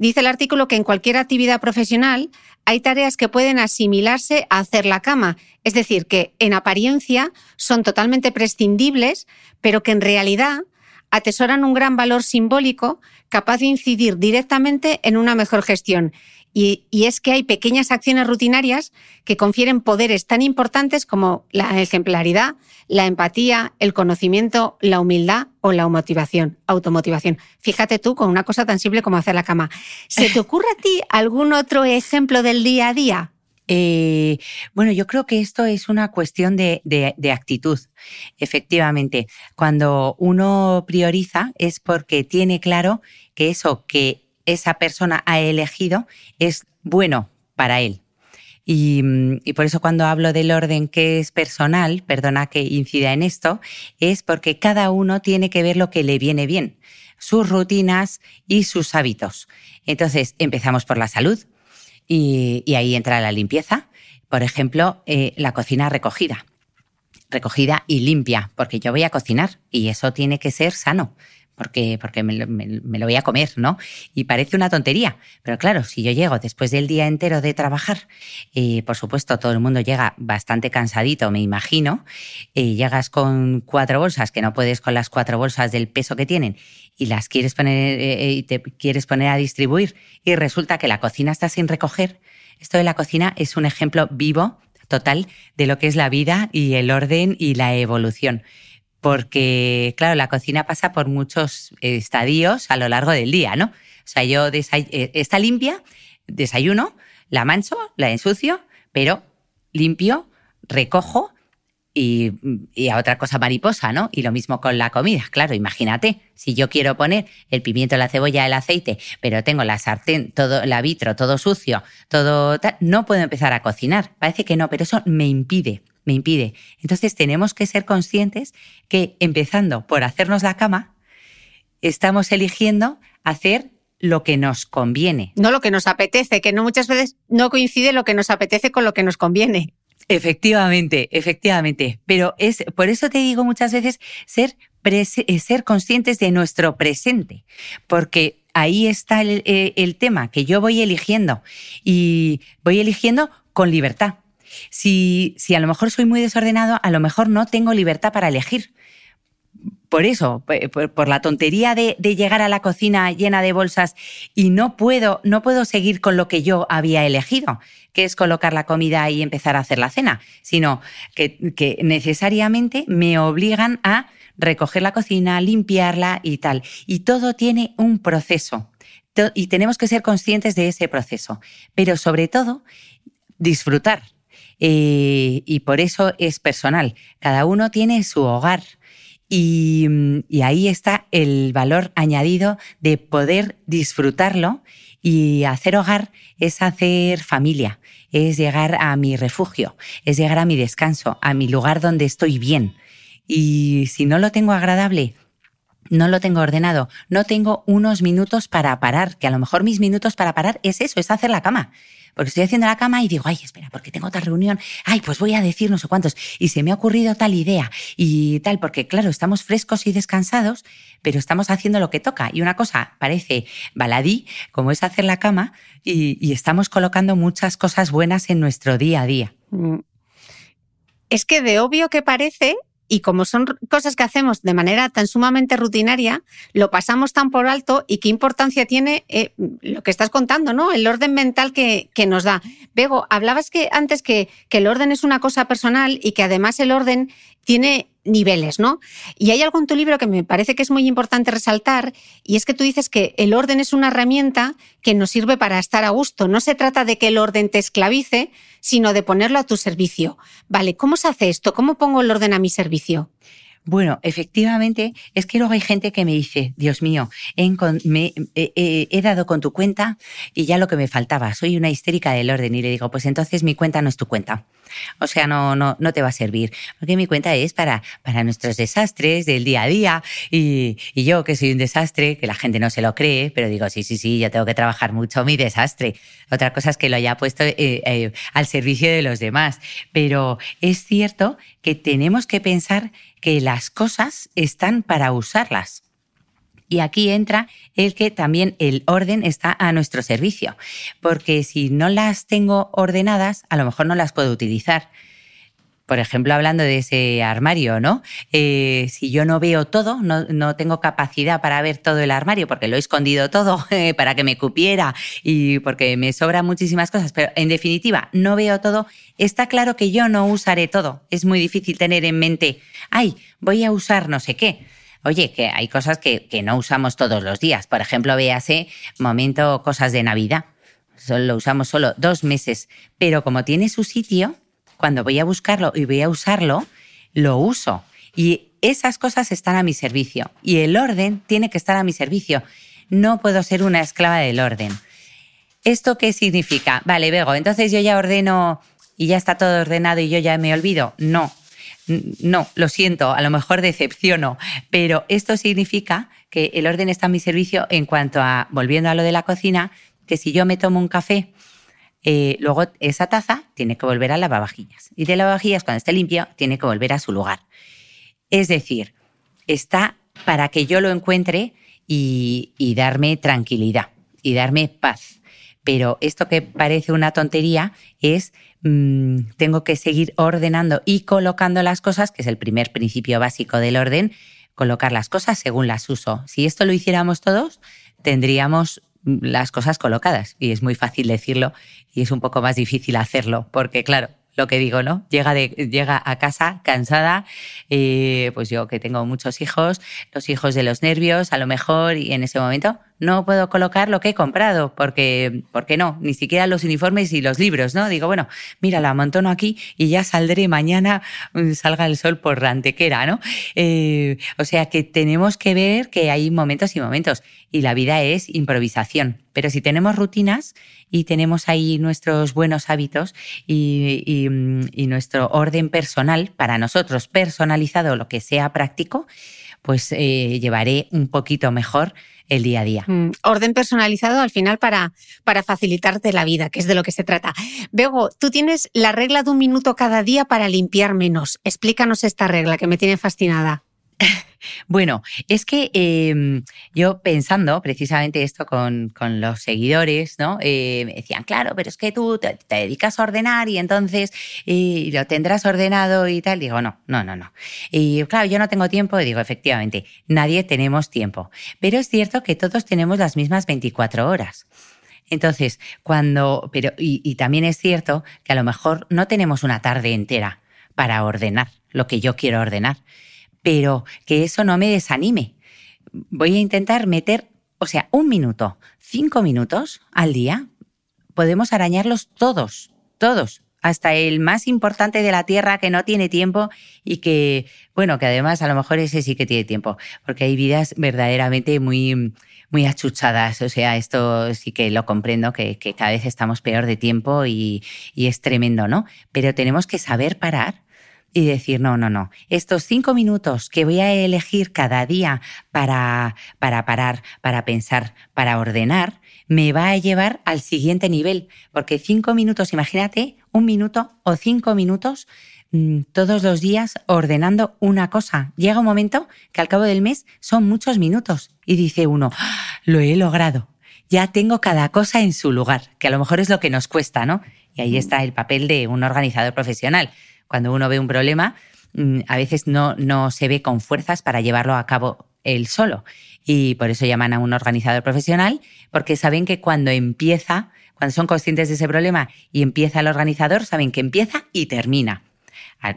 Dice el artículo que en cualquier actividad profesional hay tareas que pueden asimilarse a hacer la cama, es decir, que en apariencia son totalmente prescindibles, pero que en realidad atesoran un gran valor simbólico capaz de incidir directamente en una mejor gestión. Y, es que hay pequeñas acciones rutinarias que confieren poderes tan importantes como la ejemplaridad, la empatía, el conocimiento, la humildad o la motivación, automotivación. Fíjate tú con una cosa tan simple como hacer la cama. ¿Se te ocurre a ti algún otro ejemplo del día a día? Eh, bueno, yo creo que esto es una cuestión de, de, actitud. Efectivamente, cuando uno prioriza es porque tiene claro que eso que esa persona ha elegido es bueno para él. Mm, y, por eso cuando hablo del orden que es personal, perdona que incida en esto, es porque cada uno tiene que ver lo que le viene bien, sus rutinas y sus hábitos. Entonces, empezamos por la salud y, ahí entra la limpieza. Por ejemplo, eh, la cocina recogida. Recogida y limpia, porque yo voy a cocinar y eso tiene que ser sano porque, porque me, lo voy a comer, ¿no? Y parece una tontería, pero claro, si yo llego después del día entero de trabajar, y por supuesto todo el mundo llega bastante cansadito, me imagino, y llegas con cuatro bolsas, que no puedes con las cuatro bolsas del peso que tienen, y las quieres poner, eh, eh, y te quieres poner a distribuir, y resulta que la cocina está sin recoger, esto de la cocina es un ejemplo vivo total de lo que es la vida y el orden y la evolución porque, claro, la cocina pasa por muchos estadios a lo largo del día, ¿no? O sea, yo eh, está limpia, desayuno, la mancho, la ensucio, pero limpio, recojo y, a otra cosa mariposa, ¿no? Y lo mismo con la comida. Claro, imagínate, si yo quiero poner el pimiento, la cebolla, el aceite, pero tengo la sartén, todo, la vitro, todo sucio, todo tal, no puedo empezar a cocinar. Parece que no, pero eso me impide me impide. Entonces tenemos que ser conscientes que empezando por hacernos la cama, estamos eligiendo hacer lo que nos conviene. No lo que nos apetece, que no muchas veces no coincide lo que nos apetece con lo que nos conviene. Efectivamente, efectivamente. Pero es por eso te digo muchas veces ser, eh, ser conscientes de nuestro presente, porque ahí está el, eh, el tema que yo voy eligiendo y voy eligiendo con libertad. Si, si a lo mejor soy muy desordenado, a lo mejor no tengo libertad para elegir. Por eso, por, la tontería de, llegar a la cocina llena de bolsas y no puedo, no puedo seguir con lo que yo había elegido, que es colocar la comida y empezar a hacer la cena, sino que, que necesariamente me obligan a recoger la cocina, limpiarla y tal. Y todo tiene un proceso y tenemos que ser conscientes de ese proceso, pero sobre todo disfrutar eh, y por eso es personal. Cada uno tiene su hogar. Y, ahí está el valor añadido de poder disfrutarlo y hacer hogar es hacer familia, es llegar a mi refugio, es llegar a mi descanso, a mi lugar donde estoy bien. Y si no lo tengo agradable, no lo tengo ordenado, no tengo unos minutos para parar, que a lo mejor mis minutos para parar es eso, es hacer la cama porque estoy haciendo la cama y digo, ay, espera, porque tengo otra reunión, ay, pues voy a decir no sé cuántos, y se me ha ocurrido tal idea y tal, porque claro, estamos frescos y descansados, pero estamos haciendo lo que toca. Y una cosa parece baladí, como es hacer la cama, y, y estamos colocando muchas cosas buenas en nuestro día a día. Mm. Es que de obvio que parece, y como son cosas que hacemos de manera tan sumamente rutinaria, lo pasamos tan por alto y qué importancia tiene eh, lo que estás contando, ¿no? El orden mental que, que nos da. Bego, hablabas que antes que, que el orden es una cosa personal y que además el orden tiene niveles, ¿no? Y hay algo en tu libro que me parece que es muy importante resaltar, y es que tú dices que el orden es una herramienta que nos sirve para estar a gusto. No se trata de que el orden te esclavice, sino de ponerlo a tu servicio. Vale, ¿cómo se hace esto? ¿Cómo pongo el orden a mi servicio? Bueno, efectivamente, es que luego hay gente que me dice, Dios mío, he, dado con tu cuenta y ya lo que me faltaba, soy una histérica del orden y le digo, pues entonces mi cuenta no es tu cuenta. O sea, no, no, no te va a servir, porque mi cuenta es para, para nuestros desastres del día a día y, y yo que soy un desastre, que la gente no se lo cree, pero digo, sí, sí, sí, yo tengo que trabajar mucho mi desastre. Otra cosa es que lo haya puesto eh, eh, al servicio de los demás, pero es cierto que tenemos que pensar que las cosas están para usarlas. Y aquí entra el que también el orden está a nuestro servicio, porque si no las tengo ordenadas, a lo mejor no las puedo utilizar. Por ejemplo, hablando de ese armario, ¿no? Eh, si yo no veo todo, no, tengo capacidad para ver todo el armario porque lo he escondido todo <laughs> para que me cupiera y porque me sobran muchísimas cosas, pero en definitiva no veo todo, está claro que yo no usaré todo. Es muy difícil tener en mente, ay, voy a usar no sé qué. Oye, que hay cosas que, no usamos todos los días. Por ejemplo, véase, momento, cosas de Navidad. Lo usamos solo dos meses. Pero como tiene su sitio, cuando voy a buscarlo y voy a usarlo, lo uso. Y esas cosas están a mi servicio. Y el orden tiene que estar a mi servicio. No puedo ser una esclava del orden. ¿Esto qué significa? Vale, Bego, entonces yo ya ordeno y ya está todo ordenado y yo ya me olvido. No, no, lo siento, a lo mejor decepciono, pero esto significa que el orden está a mi servicio en cuanto a, volviendo a lo de la cocina, que si yo me tomo un café, eh, luego esa taza tiene que volver a lavavajillas. Y de lavavajillas, cuando esté limpio, tiene que volver a su lugar. Es decir, está para que yo lo encuentre y, y darme tranquilidad y darme paz. Pero esto que parece una tontería es Mm, tengo que seguir ordenando y colocando las cosas, que es el primer principio básico del orden, colocar las cosas según las uso. Si esto lo hiciéramos todos, tendríamos las cosas colocadas. Y es muy fácil decirlo y es un poco más difícil hacerlo, porque claro, lo que digo, ¿no? Llega, de, llega a casa cansada, eh, pues yo que tengo muchos hijos, los hijos de los nervios, a lo mejor, y en ese momento no puedo colocar lo que he comprado, porque, porque no, ni siquiera los uniformes y los libros, ¿no? Digo, bueno, mira, la amontono aquí y ya saldré mañana, mm, salga el sol por rantequera, ¿no? Eh, o sea que tenemos que ver que hay momentos y momentos, y la vida es improvisación. Pero si tenemos rutinas y tenemos ahí nuestros buenos hábitos y, mm, y nuestro orden personal para nosotros, personalizado, lo que sea práctico, pues eh, llevaré un poquito mejor el día a día. Mm, orden personalizado al final para, para facilitarte la vida, que es de lo que se trata. Bego, tú tienes la regla de un minuto cada día para limpiar menos. Explícanos esta regla que me tiene fascinada. <laughs> Bueno, es que em, yo pensando precisamente esto con, los seguidores, ¿no? Eh, me decían, claro, pero es que tú te, dedicas a ordenar y entonces lo tendrás ordenado y tal. Digo, no, no, no, no. Y claro, yo no tengo tiempo. Digo, efectivamente, nadie tenemos tiempo. Pero es cierto que todos tenemos las mismas 24 horas. Entonces, cuando, pero, y también es cierto que a lo mejor no tenemos una tarde entera para ordenar lo que yo quiero ordenar pero que eso no me desanime. Voy a intentar meter, o sea, un minuto, cinco minutos al día. Podemos arañarlos todos, todos, hasta el más importante de la Tierra que no tiene tiempo y que, bueno, que además a lo mejor ese sí que tiene tiempo, porque hay vidas verdaderamente muy, muy achuchadas. O sea, esto sí que lo comprendo, que, cada vez estamos peor de tiempo y, y es tremendo, ¿no? Pero tenemos que saber parar y decir, no, no, no, estos cinco minutos que voy a elegir cada día para, para parar, para pensar, para ordenar, me va a llevar al siguiente nivel, porque cinco minutos, imagínate, un minuto o cinco minutos mm, todos los días ordenando una cosa. Llega un momento que al cabo del mes son muchos minutos y dice uno, ¡Ah! lo he logrado, ya tengo cada cosa en su lugar, que a lo mejor es lo que nos cuesta, ¿no? Y ahí está el papel de un organizador profesional cuando uno ve un problema, mm, a veces no, no se ve con fuerzas para llevarlo a cabo él solo. Y por eso llaman a un organizador profesional, porque saben que cuando empieza, cuando son conscientes de ese problema y empieza el organizador, saben que empieza y termina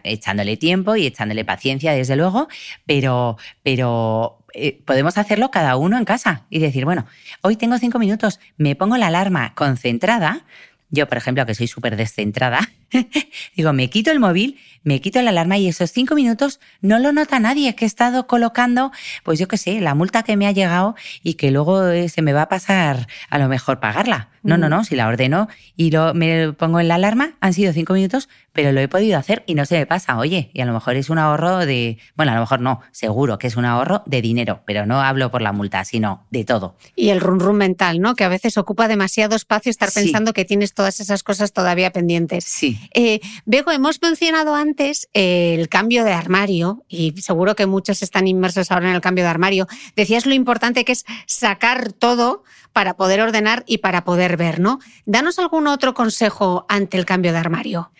echándole tiempo y echándole paciencia, desde luego, pero, pero eh, podemos hacerlo cada uno en casa y decir, bueno, hoy tengo cinco minutos, me pongo la alarma concentrada. Yo, por ejemplo, que soy súper descentrada, <laughs> Digo, me quito el móvil, me quito la alarma y esos cinco minutos no lo nota nadie, que he estado colocando, pues yo qué sé, la multa que me ha llegado y que luego eh, se me va a pasar a lo mejor pagarla. No, no, no, si la ordeno y lo, me pongo en la alarma, han sido cinco minutos, pero lo he podido hacer y no se me pasa. Oye, y a lo mejor es un ahorro de, bueno, a lo mejor no, seguro que es un ahorro de dinero, pero no hablo por la multa, sino de todo. Y el run run mental, ¿no? Que a veces ocupa demasiado espacio estar pensando que tienes todas esas cosas todavía pendientes. Sí. Eh, Bego, hemos mencionado antes el cambio de armario y seguro que muchos están inmersos ahora en el cambio de armario. Decías lo importante que es sacar todo para poder ordenar y para poder ver, ¿no? Danos algún otro consejo ante el cambio de armario.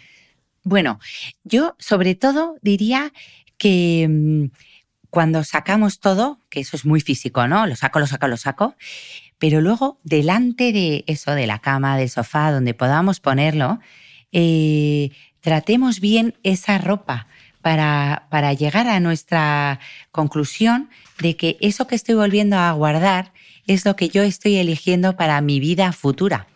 Bueno, yo sobre todo diría que mm, cuando sacamos todo, que eso es muy físico, ¿no? Lo saco, lo saco, lo saco, pero luego delante de eso, de la cama, del sofá, donde podamos ponerlo, eh, tratemos bien esa ropa para, para llegar a nuestra conclusión de que eso que estoy volviendo a guardar es lo que yo estoy eligiendo para mi vida futura.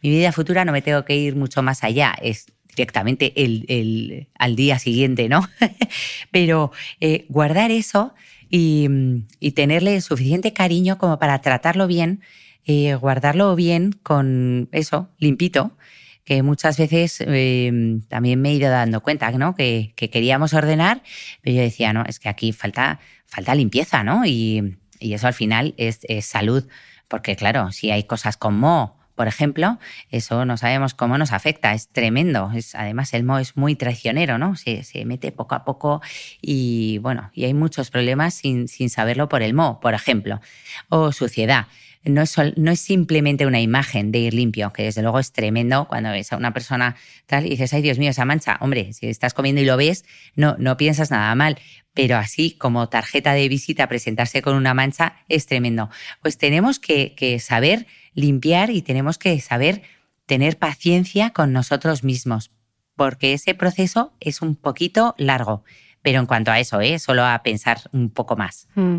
Mi vida futura no me tengo que ir mucho más allá, es directamente el, al día siguiente, ¿no? <laughs> Pero eh, guardar eso y, tenerle suficiente cariño como para tratarlo bien, eh, guardarlo bien con eso, limpito, que muchas veces em, también me he ido dando cuenta, ¿no? Que, queríamos ordenar, pero yo decía, no, es que aquí falta, falta limpieza, ¿no? Y, eso al final es, salud, porque claro, si hay cosas como por ejemplo, eso no sabemos cómo nos afecta, es tremendo. Es, además, el moho es muy traicionero, ¿no? Se, se, mete poco a poco y bueno, y hay muchos problemas sin, sin saberlo por el moho, por ejemplo. O suciedad no es, no es simplemente una imagen de ir limpio, que desde luego es tremendo cuando ves a una persona tal y dices, ay Dios mío, esa mancha. Hombre, si estás comiendo y lo ves, no, no piensas nada mal. Pero así como tarjeta de visita, presentarse con una mancha es tremendo. Pues tenemos que, que saber limpiar y tenemos que saber tener paciencia con nosotros mismos, porque ese proceso es un poquito largo. Pero en cuanto a eso, ¿eh? solo a pensar un poco más. Mm.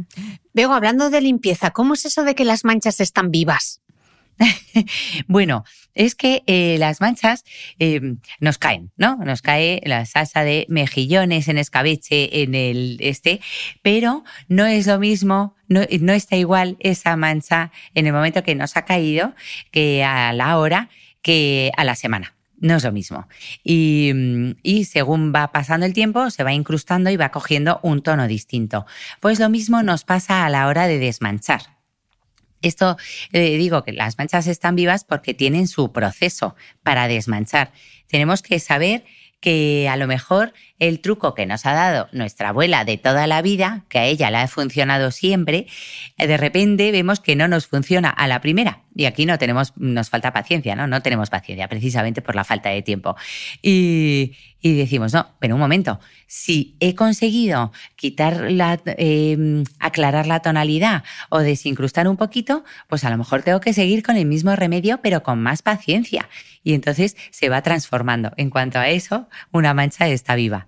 Veo, hablando de limpieza, ¿cómo es eso de que las manchas están vivas? <laughs> bueno, es que eh, las manchas eh, nos caen, ¿no? Nos cae la salsa de mejillones en escabeche en el este, pero no es lo mismo, no, está igual esa mancha en el momento que nos ha caído que a la hora que a la semana no es lo mismo. Y, según va pasando el tiempo, se va incrustando y va cogiendo un tono distinto. Pues lo mismo nos pasa a la hora de desmanchar. Esto eh, digo que las manchas están vivas porque tienen su proceso para desmanchar. Tenemos que saber que a lo mejor el truco que nos ha dado nuestra abuela de toda la vida, que a ella le ha funcionado siempre, de repente vemos que no nos funciona a la primera. Y aquí no tenemos, nos falta paciencia, ¿no? No tenemos paciencia, precisamente por la falta de tiempo. Y, decimos, no, pero un momento, si he conseguido quitar la, em, aclarar la tonalidad o desincrustar un poquito, pues a lo mejor tengo que seguir con el mismo remedio, pero con más paciencia. Y entonces se va transformando. En cuanto a eso, una mancha está viva.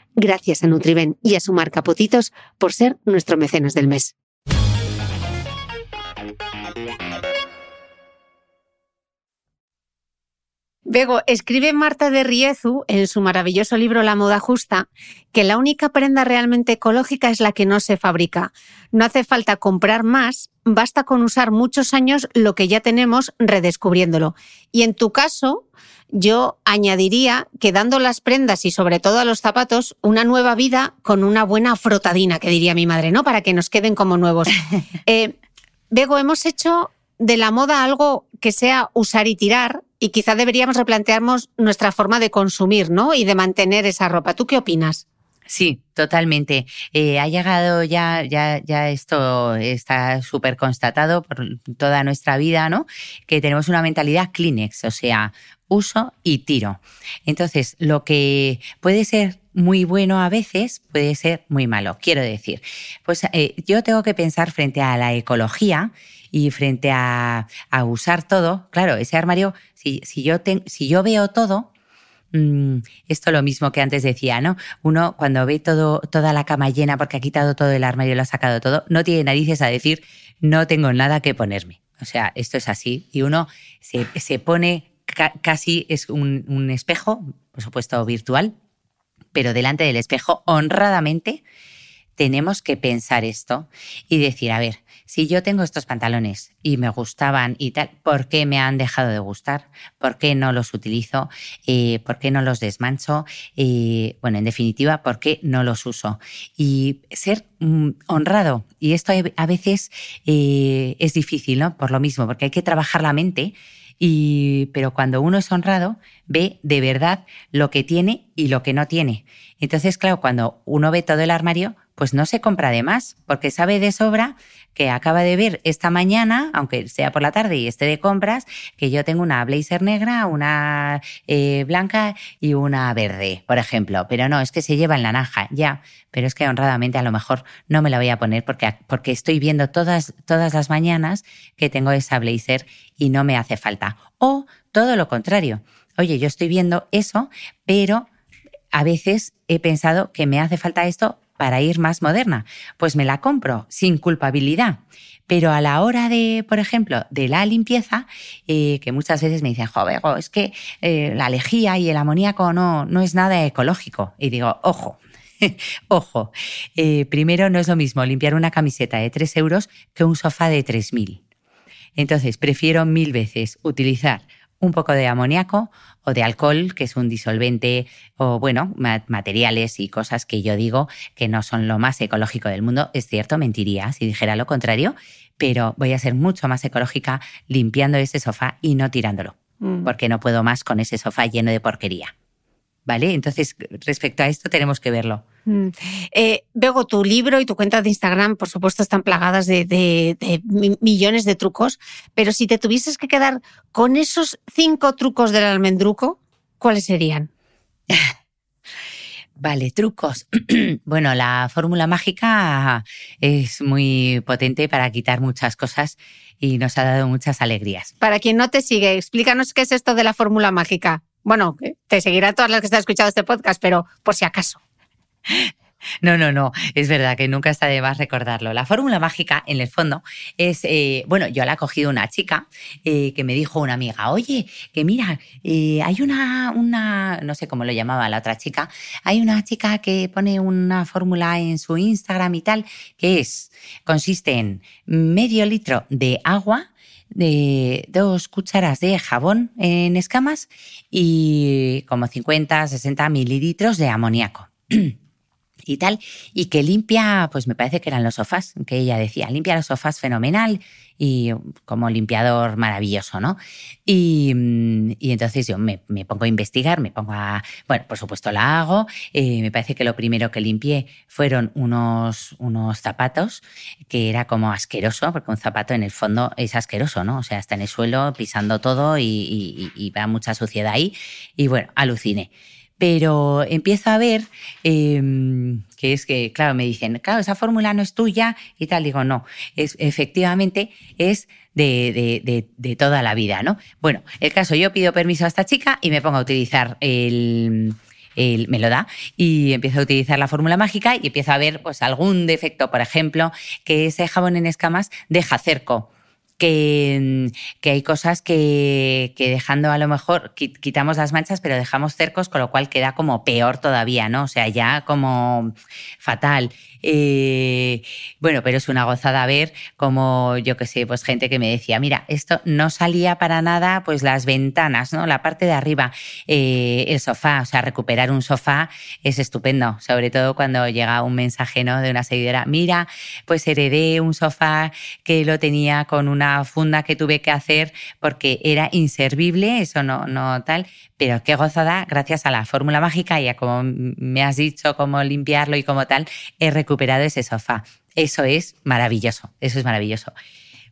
Gracias a Nutriben y a su marca Potitos por ser nuestro mecenas del mes. Bego, escribe Marta de Riezu en su maravilloso libro La moda justa que la única prenda realmente ecológica es la que no se fabrica. No hace falta comprar más, basta con usar muchos años lo que ya tenemos redescubriéndolo. Y en tu caso, yo añadiría que dando las prendas y sobre todo a los zapatos una nueva vida con una buena frotadina, que diría mi madre, ¿no? Para que nos queden como nuevos. <laughs> Eh, Bego, hemos hecho de la moda algo que sea usar y tirar y quizá deberíamos replantearnos nuestra forma de consumir, ¿no? Y de mantener esa ropa. ¿Tú qué opinas? Sí, totalmente. Eh, ha llegado ya, ya, ya esto está súper constatado por toda nuestra vida, ¿no? Que tenemos una mentalidad Kleenex, o sea, uso y tiro. Entonces, lo que puede ser muy bueno a veces puede ser muy malo. Quiero decir, pues eh, yo tengo que pensar frente a la ecología y frente a, usar todo. Claro, ese armario, si, yo, si yo veo todo, mm, esto lo mismo que antes decía, ¿no? Uno cuando ve todo, toda la cama llena porque ha quitado todo el armario y lo ha sacado todo, no tiene narices a decir, no tengo nada que ponerme. O sea, esto es así. Y uno se, se pone casi, es un, espejo, por supuesto virtual, pero delante del espejo, honradamente, tenemos que pensar esto y decir, a ver, si yo tengo estos pantalones y me gustaban y tal, ¿por qué me han dejado de gustar? ¿Por qué no los utilizo? Eh, ¿Por qué no los desmancho? Eh, bueno, en definitiva, ¿por qué no los uso? Y ser mm, honrado. Y esto a veces eh, es difícil, ¿no? Por lo mismo, porque hay que trabajar la mente pero cuando uno es honrado, ve de verdad lo que tiene y lo que no tiene. Entonces, claro, cuando uno ve todo el armario, pues no se compra de más, porque sabe de sobra que acaba de ver esta mañana, aunque sea por la tarde y esté de compras, que yo tengo una blazer negra, una eh, blanca y una verde, por ejemplo. Pero no, es que se lleva en la naja, ya. Pero es que honradamente a lo mejor no me la voy a poner porque, porque estoy viendo todas, todas las mañanas que tengo esa blazer y no me hace falta. O todo lo contrario. Oye, yo estoy viendo eso, pero a veces he pensado que me hace falta esto para ir más moderna. Pues me la compro sin culpabilidad. Pero a la hora de, por ejemplo, de la limpieza, eh, que muchas veces me dicen, joder, es que eh, la lejía y el amoníaco no, no es nada ecológico. Y digo, ojo, <laughs> ojo, eh, primero no es lo mismo limpiar una camiseta de 3 euros que un sofá de 3.000. Entonces, prefiero mil veces utilizar un poco de amoníaco o de alcohol, que es un disolvente, o bueno, materiales y cosas que yo digo que no son lo más ecológico del mundo. Es cierto, mentiría si dijera lo contrario, pero voy a ser mucho más ecológica limpiando ese sofá y no tirándolo, mm. porque no puedo más con ese sofá lleno de porquería. ¿Vale? Entonces, respecto a esto tenemos que verlo. Mm. Eh, Bego, tu libro y tu cuenta de Instagram, por supuesto, están plagadas de, millones de trucos, pero si te tuvieses que quedar con esos cinco trucos del almendruco, ¿cuáles serían? <laughs> Vale, trucos. <clears throat> bueno, la fórmula mágica es muy potente para quitar muchas cosas y nos ha dado muchas alegrías. Para quien no te sigue, explícanos qué es esto de la fórmula mágica. Bueno, te seguirá todas las que están escuchando este podcast, pero por si acaso. No, no, no, es verdad que nunca está de más recordarlo. La fórmula mágica, en el fondo, es, eh, bueno, yo la ha cogido una chica eh, que me dijo una amiga, oye, que mira, eh, hay una, una, no sé cómo lo llamaba la otra chica, hay una chica que pone una fórmula en su Instagram y tal, que es, consiste en medio litro de agua, de dos cucharas de jabón en escamas y como 50, 60 mililitros de amoníaco. <clears throat> y tal, y que limpia, pues me parece que eran los sofás, que ella decía, limpia los sofás fenomenal y como limpiador maravilloso, ¿no? Y, mm, entonces yo me, pongo a investigar, me pongo a, bueno, por supuesto la hago, eh, me parece que lo primero que limpié fueron unos, unos zapatos, que era como asqueroso, porque un zapato en el fondo es asqueroso, ¿no? O sea, está en el suelo pisando todo y, y va mucha suciedad ahí, y bueno, aluciné pero empiezo a ver em, que es que, claro, me dicen, claro, esa fórmula no es tuya y tal. Digo, no, es, efectivamente es de, toda la vida, ¿no? Bueno, el caso, yo pido permiso a esta chica y me pongo a utilizar el, me lo da y empiezo a utilizar la fórmula mágica y empiezo a ver pues algún defecto, por ejemplo, que ese jabón en escamas deja cerco que, hay cosas que, dejando a lo mejor quitamos las manchas, pero dejamos cercos, con lo cual queda como peor todavía, ¿no? O sea, ya como fatal. Eh, bueno, pero es una gozada ver como, yo qué sé, pues gente que me decía, mira, esto no salía para nada, pues las ventanas, ¿no? La parte de arriba, eh, el sofá, o sea, recuperar un sofá es estupendo, sobre todo cuando llega un mensaje, ¿no? De una seguidora, mira, pues heredé un sofá que lo tenía con una funda que tuve que hacer porque era inservible, eso no, no tal, pero qué gozada, gracias a la fórmula mágica y a como me has dicho cómo limpiarlo y como tal, he recuperado ese sofá. Eso es maravilloso, eso es maravilloso.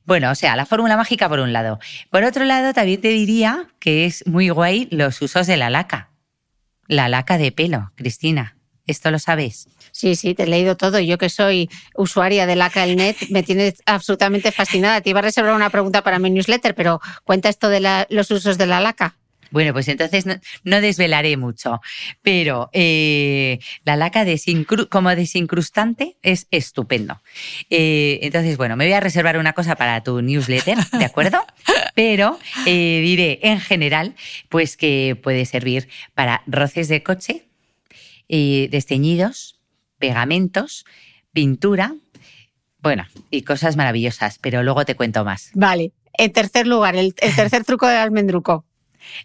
Bueno, o sea, la fórmula mágica por un lado. Por otro lado, también te diría que es muy guay los usos de la laca. La laca de pelo, Cristina. ¿Esto lo sabes? Sí, sí, te he leído todo. Yo que soy usuaria de laca del net, me tienes absolutamente fascinada. Te iba a reservar una pregunta para mi newsletter, pero cuenta esto de los usos de la laca. Bueno, pues entonces no, desvelaré mucho, pero eh, la laca como desincrustante es estupendo. Eh, entonces, bueno, me voy a reservar una cosa para tu newsletter, ¿de acuerdo? <laughs> pero eh, diré en general, pues que puede servir para roces de coche, desteñidos, pegamentos, pintura, bueno, y cosas maravillosas, pero luego te cuento más. Vale. En tercer lugar, el tercer truco del almendruco.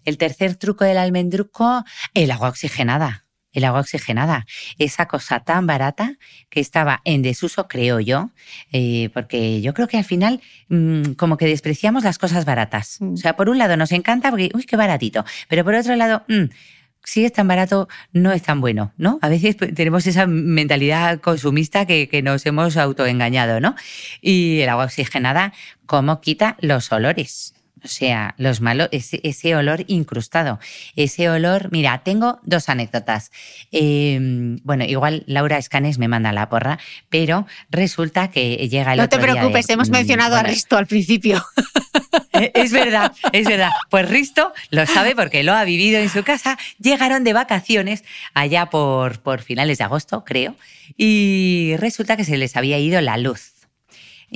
El tercer truco del almendruco, el agua oxigenada. El agua oxigenada, esa cosa tan barata que estaba en desuso, creo yo, eh, porque yo creo que al final mm, como que despreciamos las cosas baratas. Mm. O sea, por un lado nos encanta porque, uy, qué baratito, pero por otro lado, mm, si es tan barato, no es tan bueno, ¿no? A veces <laughs> tenemos esa mentalidad consumista que, que nos hemos autoengañado, ¿no? Y el agua oxigenada, ¿cómo quita los olores? O sea, los malos, ese, olor incrustado. Ese olor, mira, tengo dos anécdotas. Em, bueno, igual Laura Escanes me manda la porra, pero resulta que llega el no te preocupes, hemos mencionado a Risto al principio. <laughs> Eh, es verdad, es verdad. Pues Risto lo sabe porque lo ha vivido en su casa. Llegaron de vacaciones allá por, por finales de agosto, creo, y resulta que se les había ido la luz.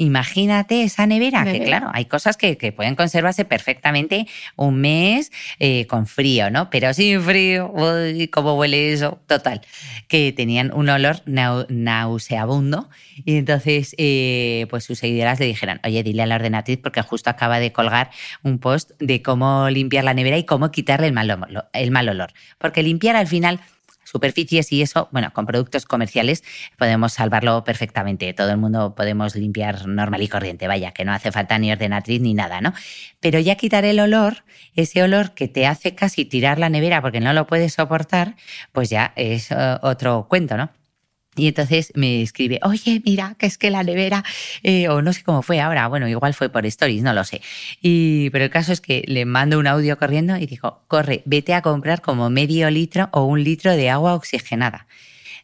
Imagínate esa nevera, que claro, hay cosas que, pueden conservarse perfectamente un mes eh, con frío, ¿no? Pero sin frío, uy, ¿cómo huele eso? Total, que tenían un olor nauseabundo y entonces eh, pues sus seguidoras le dijeron, oye, dile a la ordenatriz porque justo acaba de colgar un post de cómo limpiar la nevera y cómo quitarle el mal, el mal olor. Porque limpiar al final superficies y eso, bueno, con productos comerciales podemos salvarlo perfectamente. Todo el mundo podemos limpiar normal y corriente, vaya, que no hace falta ni ordenatriz ni nada, ¿no? Pero ya quitar el olor, ese olor que te hace casi tirar la nevera porque no lo puedes soportar, pues ya es eh, otro cuento, ¿no? Y entonces me escribe, oye, mira, que es que la nevera, eh, o no sé cómo fue ahora, bueno, igual fue por stories, no lo sé. Y, pero el caso es que le mando un audio corriendo y dijo, corre, vete a comprar como medio litro o un litro de agua oxigenada.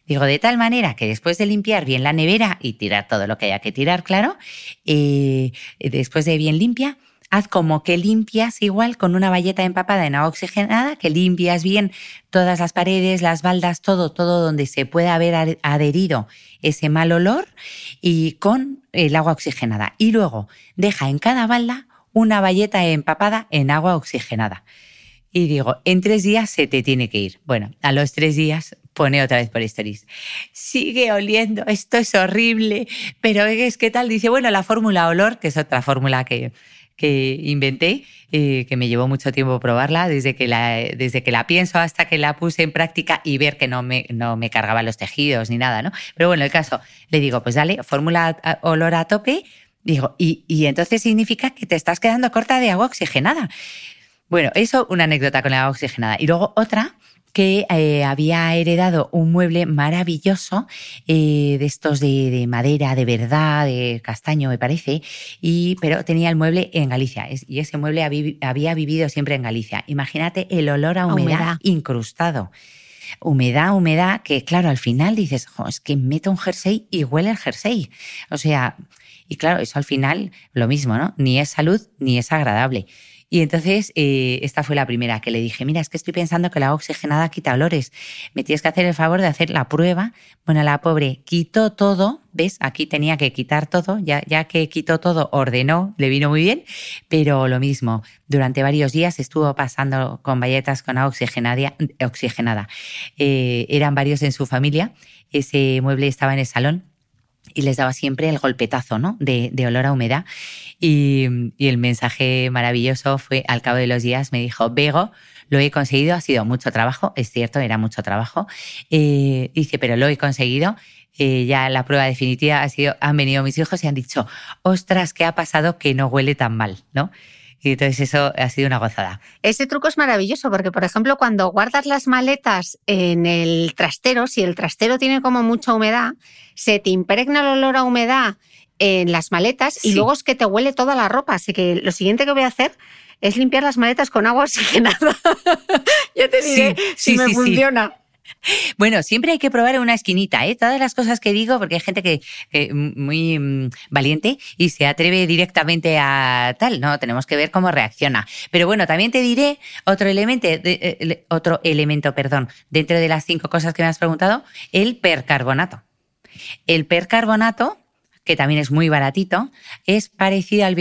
Digo, de tal manera que después de limpiar bien la nevera y tirar todo lo que haya que tirar, claro, eh, después de bien limpia, haz como que limpias igual con una valleta empapada en agua oxigenada, que limpias bien todas las paredes, las baldas, todo, todo donde se pueda haber adherido ese mal olor y con el agua oxigenada. Y luego deja en cada balda una valleta empapada en agua oxigenada. Y digo, en tres días se te tiene que ir. Bueno, a los tres días pone otra vez por stories. Sigue oliendo, esto es horrible, pero es que tal, dice, bueno, la fórmula olor, que es otra fórmula que, que inventé, eh, que me llevó mucho tiempo probarla, desde que, la, desde que la pienso hasta que la puse en práctica y ver que no me, no me cargaba los tejidos ni nada, ¿no? Pero bueno, el caso, le digo, pues dale, fórmula olor a tope, digo, y, y entonces significa que te estás quedando corta de agua oxigenada. Bueno, eso una anécdota con la agua oxigenada. Y luego otra que eh, había heredado un mueble maravilloso eh, de estos de, madera, de verdad, de castaño, me parece, y, pero tenía el mueble en Galicia y ese mueble había vivido siempre en Galicia. Imagínate el olor a humedad, incrustado humedad, humedad, que claro, al final dices, es que meto un jersey y huele el jersey. O sea, y claro, eso al final lo mismo, ¿no? Ni es salud ni es agradable. Y entonces eh, esta fue la primera que le dije, mira, es que estoy pensando que la oxigenada quita olores. Me tienes que hacer el favor de hacer la prueba. Bueno, la pobre quitó todo, ¿ves? Aquí tenía que quitar todo, ya, ya que quitó todo, ordenó, le vino muy bien, pero lo mismo, durante varios días estuvo pasando con valletas con agua oxigenada. Eh, eran varios en su familia, ese mueble estaba en el salón y les daba siempre el golpetazo ¿no? de, olor a humedad. Y, el mensaje maravilloso fue, al cabo de los días, me dijo, Bego, lo he conseguido, ha sido mucho trabajo, es cierto, era mucho trabajo. Eh, dice, pero lo he conseguido. Eh, ya la prueba definitiva ha sido, han venido mis hijos y han dicho, ostras, ¿qué ha pasado que no huele tan mal? ¿no? Y entonces eso ha sido una gozada. Ese truco es maravilloso porque, por ejemplo, cuando guardas las maletas en el trastero, si el trastero tiene como mucha humedad, se te impregna el olor a humedad en las maletas y luego es que te huele toda la ropa. Así que lo siguiente que voy a hacer es limpiar las maletas con agua <laughs> oxigenada. <laughs> ya te diré si me funciona. Bueno, siempre hay que probar en una esquinita, ¿eh? Todas las cosas que digo, porque hay gente que, muy mm, valiente y se atreve directamente a tal, ¿no? Tenemos que ver cómo reacciona. Pero bueno, también te diré otro elemento, eh, otro elemento, perdón, dentro de las cinco cosas que me has preguntado, el percarbonato. El percarbonato que también es muy baratito, es parecido al,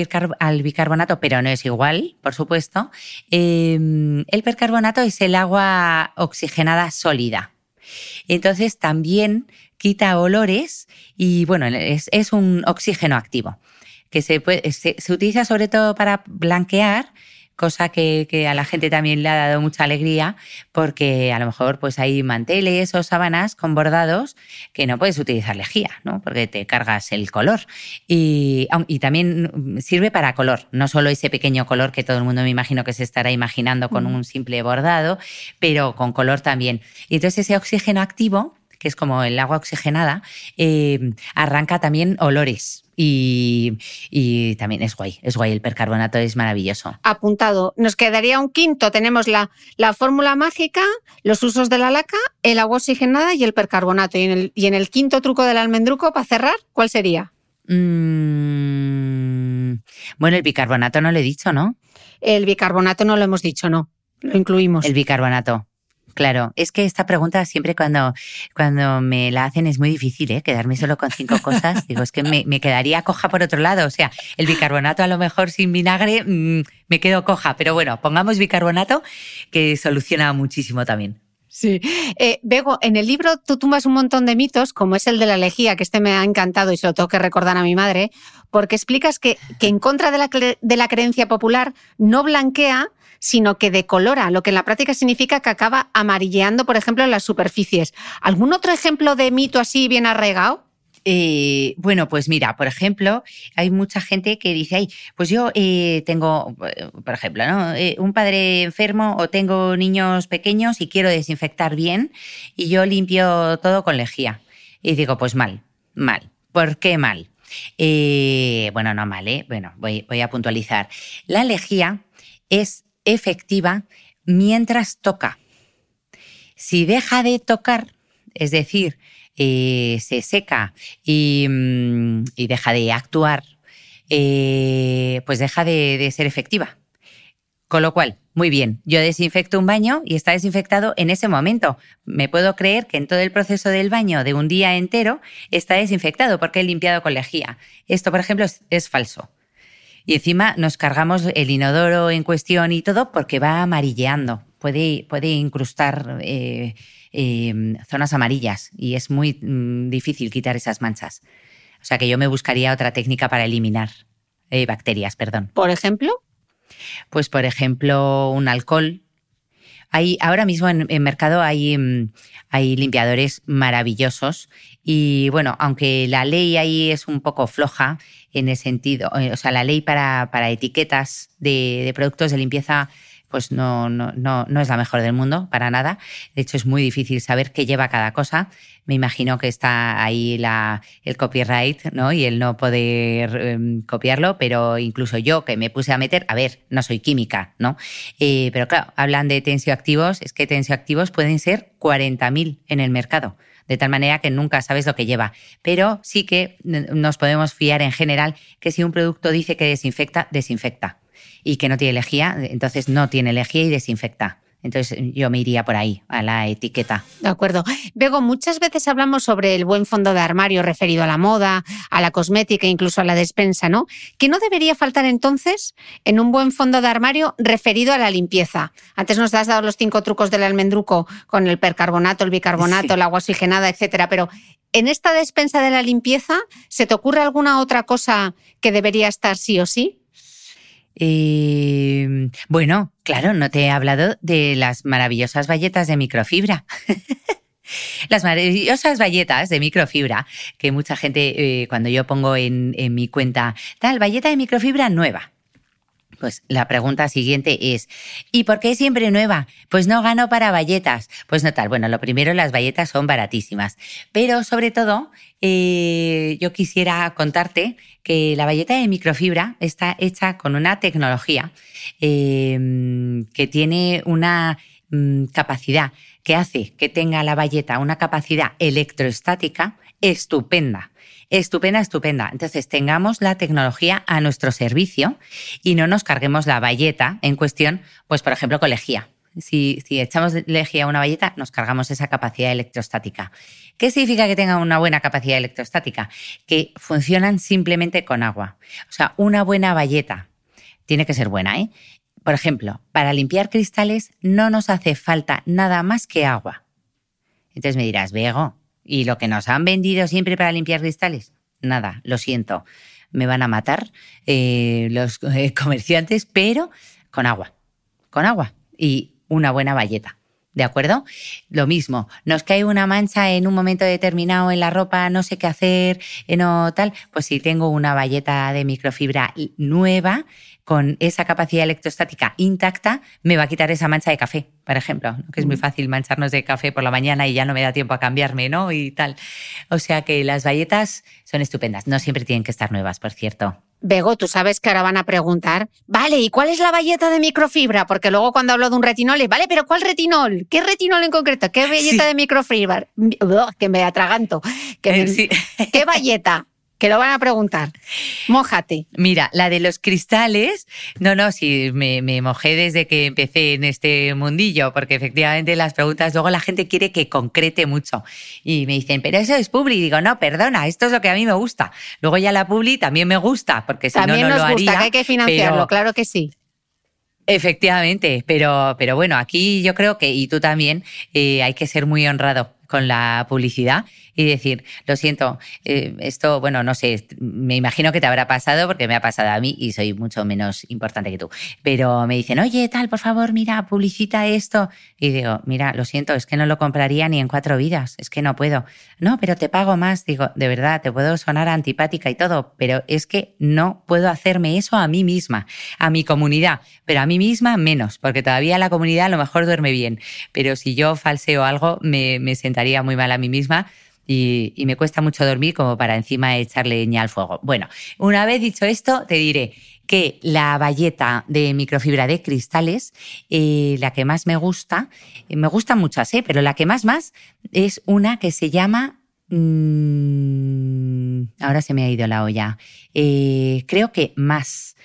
bicarbonato, pero no es igual, por supuesto. Em, el percarbonato es el agua oxigenada sólida. Entonces también quita olores y bueno, es, un oxígeno activo que se, se utiliza sobre todo para blanquear cosa que, a la gente también le ha dado mucha alegría porque a lo mejor pues hay manteles o sábanas con bordados que no puedes utilizar lejía, ¿no? porque te cargas el color. Y, y también sirve para color, no solo ese pequeño color que todo el mundo me imagino que se estará imaginando con un simple bordado, pero con color también. Y entonces ese oxígeno activo que es como el agua oxigenada, eh, arranca también olores. Y, también es guay, es guay, el percarbonato es maravilloso. Apuntado. Nos quedaría un quinto. Tenemos la, la fórmula mágica, los usos de la laca, el agua oxigenada y el percarbonato. Y en el, y en el quinto truco del almendruco, para cerrar, ¿cuál sería? Mm, bueno, el bicarbonato no lo he dicho, ¿no? El bicarbonato no lo hemos dicho, no. Lo incluimos. El bicarbonato. Claro, es que esta pregunta siempre cuando, cuando me la hacen es muy difícil, ¿eh? Quedarme solo con cinco cosas. Digo, es que me, quedaría coja por otro lado. O sea, el bicarbonato a lo mejor sin vinagre mm, me quedo coja. Pero bueno, pongamos bicarbonato que soluciona muchísimo también. Sí. Eh, Bego, en el libro tú tumbas un montón de mitos, como es el de la lejía, que este me ha encantado y se lo tengo que recordar a mi madre, porque explicas que, que en contra de la, de la creencia popular no blanquea, sino que decolora, lo que en la práctica significa que acaba amarilleando, por ejemplo, las superficies. ¿Algún otro ejemplo de mito así bien arraigado? Eh, bueno, pues mira, por ejemplo, hay mucha gente que dice, ay, pues yo eh, tengo, por ejemplo, ¿no? Eh, un padre enfermo o tengo niños pequeños y quiero desinfectar bien y yo limpio todo con lejía. Y digo, pues mal, mal. ¿Por qué mal? bueno, no mal, ¿eh? Bueno, voy, voy a puntualizar. La lejía es efectiva mientras toca. Si deja de tocar, es decir, eh, se seca mm, y, deja de actuar, eh, pues deja de, ser efectiva. Con lo cual, muy bien, yo desinfecto un baño y está desinfectado en ese momento. Me puedo creer que en todo el proceso del baño de un día entero está desinfectado porque he limpiado con lejía. Esto, por ejemplo, es falso. Y encima nos cargamos el inodoro en cuestión y todo porque va amarilleando. Puede, puede incrustar eh, em, zonas amarillas y es muy mm, difícil quitar esas manchas. O sea que yo me buscaría otra técnica para eliminar eh, bacterias, perdón. Por ejemplo. Pues por ejemplo, un alcohol. Hay, ahora mismo en el mercado hay, mm, hay limpiadores maravillosos y bueno, aunque la ley ahí es un poco floja en el sentido, eh, o sea, la ley para, para etiquetas de, de productos de limpieza pues no, no, no, no es la mejor del mundo, para nada. De hecho, es muy difícil saber qué lleva cada cosa. Me imagino que está ahí la, el copyright ¿no? y el no poder em, copiarlo, pero incluso yo que me puse a meter, a ver, no soy química, ¿no? Eh, pero claro, hablan de tensioactivos, es que tensioactivos pueden ser 40.000 en el mercado de tal manera que nunca sabes lo que lleva. Pero sí que nos podemos fiar en general que si un producto dice que desinfecta, desinfecta y que no tiene lejía, entonces no tiene lejía y desinfecta. Entonces yo me iría por ahí, a la etiqueta. De acuerdo. Bego, muchas veces hablamos sobre el buen fondo de armario referido a la moda, a la cosmética, incluso a la despensa, ¿no? ¿Qué no debería faltar entonces en un buen fondo de armario referido a la limpieza? Antes nos has dado los cinco trucos del almendruco con el percarbonato, el bicarbonato, el agua oxigenada, etcétera, pero en esta despensa de la limpieza, ¿se te ocurre alguna otra cosa que debería estar sí o sí? Eh, bueno, claro, no te he hablado de las maravillosas bayetas de microfibra. <laughs> las maravillosas bayetas de microfibra que mucha gente, eh, cuando yo pongo en, en mi cuenta, tal, bayeta de microfibra nueva. Pues la pregunta siguiente es, ¿y por qué siempre nueva? Pues no gano para bayetas. Pues no tal. Bueno, lo primero, las bayetas son baratísimas. Pero sobre todo, eh, yo quisiera contarte que la bayeta de microfibra está hecha con una tecnología em, que tiene una mm, capacidad que hace que tenga la bayeta una capacidad electroestática estupenda estupenda, estupenda. Entonces, tengamos la tecnología a nuestro servicio y no nos carguemos la valleta en cuestión, pues, por ejemplo, con lejía. Si, si echamos lejía a una valleta, nos cargamos esa capacidad electrostática. ¿Qué significa que tenga una buena capacidad electrostática? Que funcionan simplemente con agua. O sea, una buena valleta tiene que ser buena, ¿eh? Por ejemplo, para limpiar cristales no nos hace falta nada más que agua. Entonces me dirás, Vego, ¿Y lo que nos han vendido siempre para limpiar cristales? Nada, lo siento. Me van a matar eh, los eh, <laughs> comerciantes, pero con agua. Con agua y una buena valleta. ¿De acuerdo? Lo mismo, nos cae una mancha en un momento determinado en la ropa, no sé qué hacer, eh, no tal, pues si tengo una valleta de microfibra nueva, con esa capacidad electrostática intacta, me va a quitar esa mancha de café, por ejemplo, que es muy mm. fácil mancharnos de café por la mañana y ya no me da tiempo a cambiarme, ¿no? Y tal. O sea que las valletas son estupendas. No siempre tienen que estar nuevas, por cierto. Bego, tú sabes que ahora van a preguntar, vale, ¿y cuál es la valleta de microfibra? Porque luego cuando hablo de un retinol, vale, pero ¿cuál retinol? ¿Qué retinol en concreto? ¿Qué valleta de microfibra? que me atraganto. Eh, ¿Qué valleta? Que lo van a preguntar. Mójate. Mira, la de los cristales, no, no, sí, me, mojé desde que empecé en este mundillo, porque efectivamente las preguntas, luego la gente quiere que concrete mucho. Y me dicen, pero eso es Publi. Y digo, no, perdona, esto es lo que a mí me gusta. Luego ya la Publi también me gusta, porque si no, no nos lo gusta, que hay que financiarlo, claro que sí. Efectivamente, pero, pero bueno, aquí yo creo que, y tú también, eh, hay que ser muy honrado con la publicidad y decir, lo siento, eh, esto, bueno, no sé, me imagino que te habrá pasado porque me ha pasado a mí y soy mucho menos importante que tú. Pero me dicen, oye, tal, por favor, mira, publicita esto. Y digo, mira, lo siento, es que no lo compraría ni en cuatro vidas, es que no puedo. No, pero te pago más. Digo, de verdad, te puedo sonar antipática y todo, pero es que no puedo hacerme eso a mí misma, a mi comunidad, pero a mí misma menos, porque todavía la comunidad a lo mejor duerme bien. Pero si yo falseo algo, me, me sentaría muy mal a mí misma y, me cuesta mucho dormir como para encima echarle leña al fuego. Bueno, una vez dicho esto, te diré que la valleta de microfibra de cristales, eh, la que más me gusta, eh, me gustan muchas, ¿eh? pero la que más más es una que se llama... Mm, ahora se me ha ido la olla. Eh, creo que más.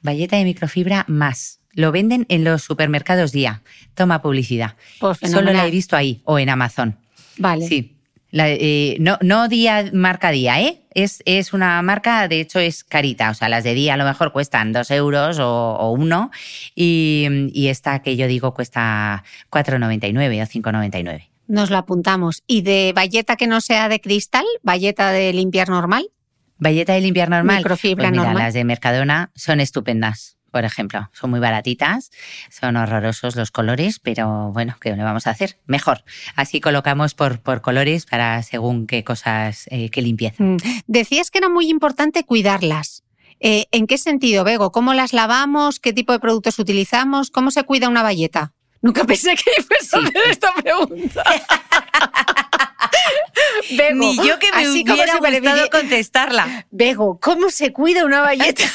Valleta de microfibra más. Lo venden en los supermercados día. Toma publicidad. Pues Solo la he visto ahí o en Amazon. Vale. Sí. Eh, no, no día, marca día, ¿eh? Es, es, una marca, de hecho es carita, o sea, las de día a lo mejor cuestan dos euros o, uno y, y, esta que yo digo cuesta 4,99 o 5,99. Nos la apuntamos. ¿Y de valleta que no sea de cristal? ¿Valleta de limpiar normal? Valleta de limpiar normal. Microfibra Pues mira, normal. Las de Mercadona son estupendas. Por ejemplo, son muy baratitas, son horrorosos los colores, pero bueno, ¿qué le vamos a hacer? Mejor. Así colocamos por, por colores para según qué cosas, eh, qué limpieza. Mm. Decías que era muy importante cuidarlas. Eh, ¿En qué sentido, Bego? ¿Cómo las lavamos? ¿Qué tipo de productos utilizamos? ¿Cómo se cuida una valleta? Nunca pensé que <laughs> fuese a Sí. hacer esta pregunta. <laughs> Bego, Ni yo que me hubiera gustado contestarla. Bego, ¿cómo se cuida una valleta? <laughs>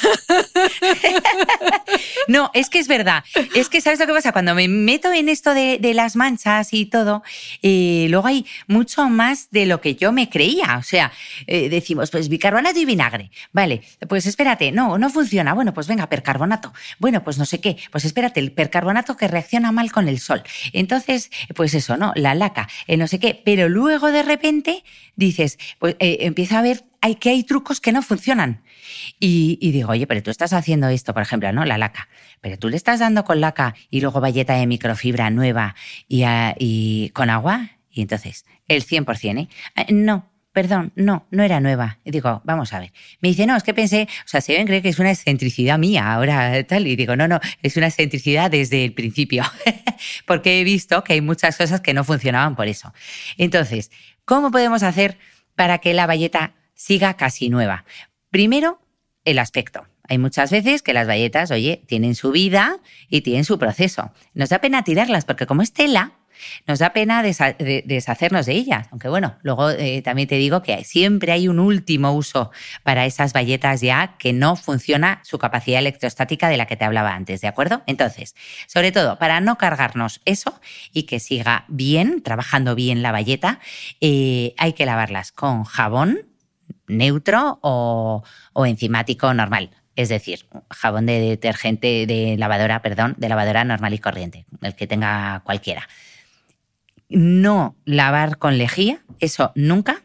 No, es que es verdad. Es que, ¿sabes lo que pasa? Cuando me meto en esto de, de las manchas y todo, eh, luego hay mucho más de lo que yo me creía. O sea, eh, decimos, pues bicarbonato y vinagre. Vale, pues espérate, no, no funciona. Bueno, pues venga, percarbonato. Bueno, pues no sé qué. Pues espérate, el percarbonato que reacciona mal con el sol. Entonces, pues eso, ¿no? La laca, eh, no sé qué. Pero luego de repente dices, pues eh, empieza a ver hay, que hay trucos que no funcionan. Y, y digo, oye, pero tú estás haciendo esto, por ejemplo, ¿no? La laca. Pero tú le estás dando con laca y luego valleta de microfibra nueva y, a- y con agua. Y entonces, el 100%, ¿eh? Ah, No, perdón, no, no era nueva. Y digo, vamos a ver. Me dice, no, es que pensé, o sea, se ven cree que es una excentricidad mía ahora tal. Y digo, no, no, es una excentricidad desde el principio. <laughs> Porque he visto que hay muchas cosas que no funcionaban por eso. Entonces, ¿cómo podemos hacer para que la valleta siga casi nueva? Primero, el aspecto. Hay muchas veces que las valletas, oye, tienen su vida y tienen su proceso. Nos da pena tirarlas porque como es tela, nos da pena deshacernos de ellas. Aunque bueno, luego eh, también te digo que siempre hay un último uso para esas valletas ya que no funciona su capacidad electrostática de la que te hablaba antes, ¿de acuerdo? Entonces, sobre todo, para no cargarnos eso y que siga bien, trabajando bien la valleta, eh, hay que lavarlas con jabón neutro o, o enzimático normal. Es decir, jabón de detergente de lavadora, perdón, de lavadora normal y corriente, el que tenga cualquiera. No lavar con lejía, eso nunca.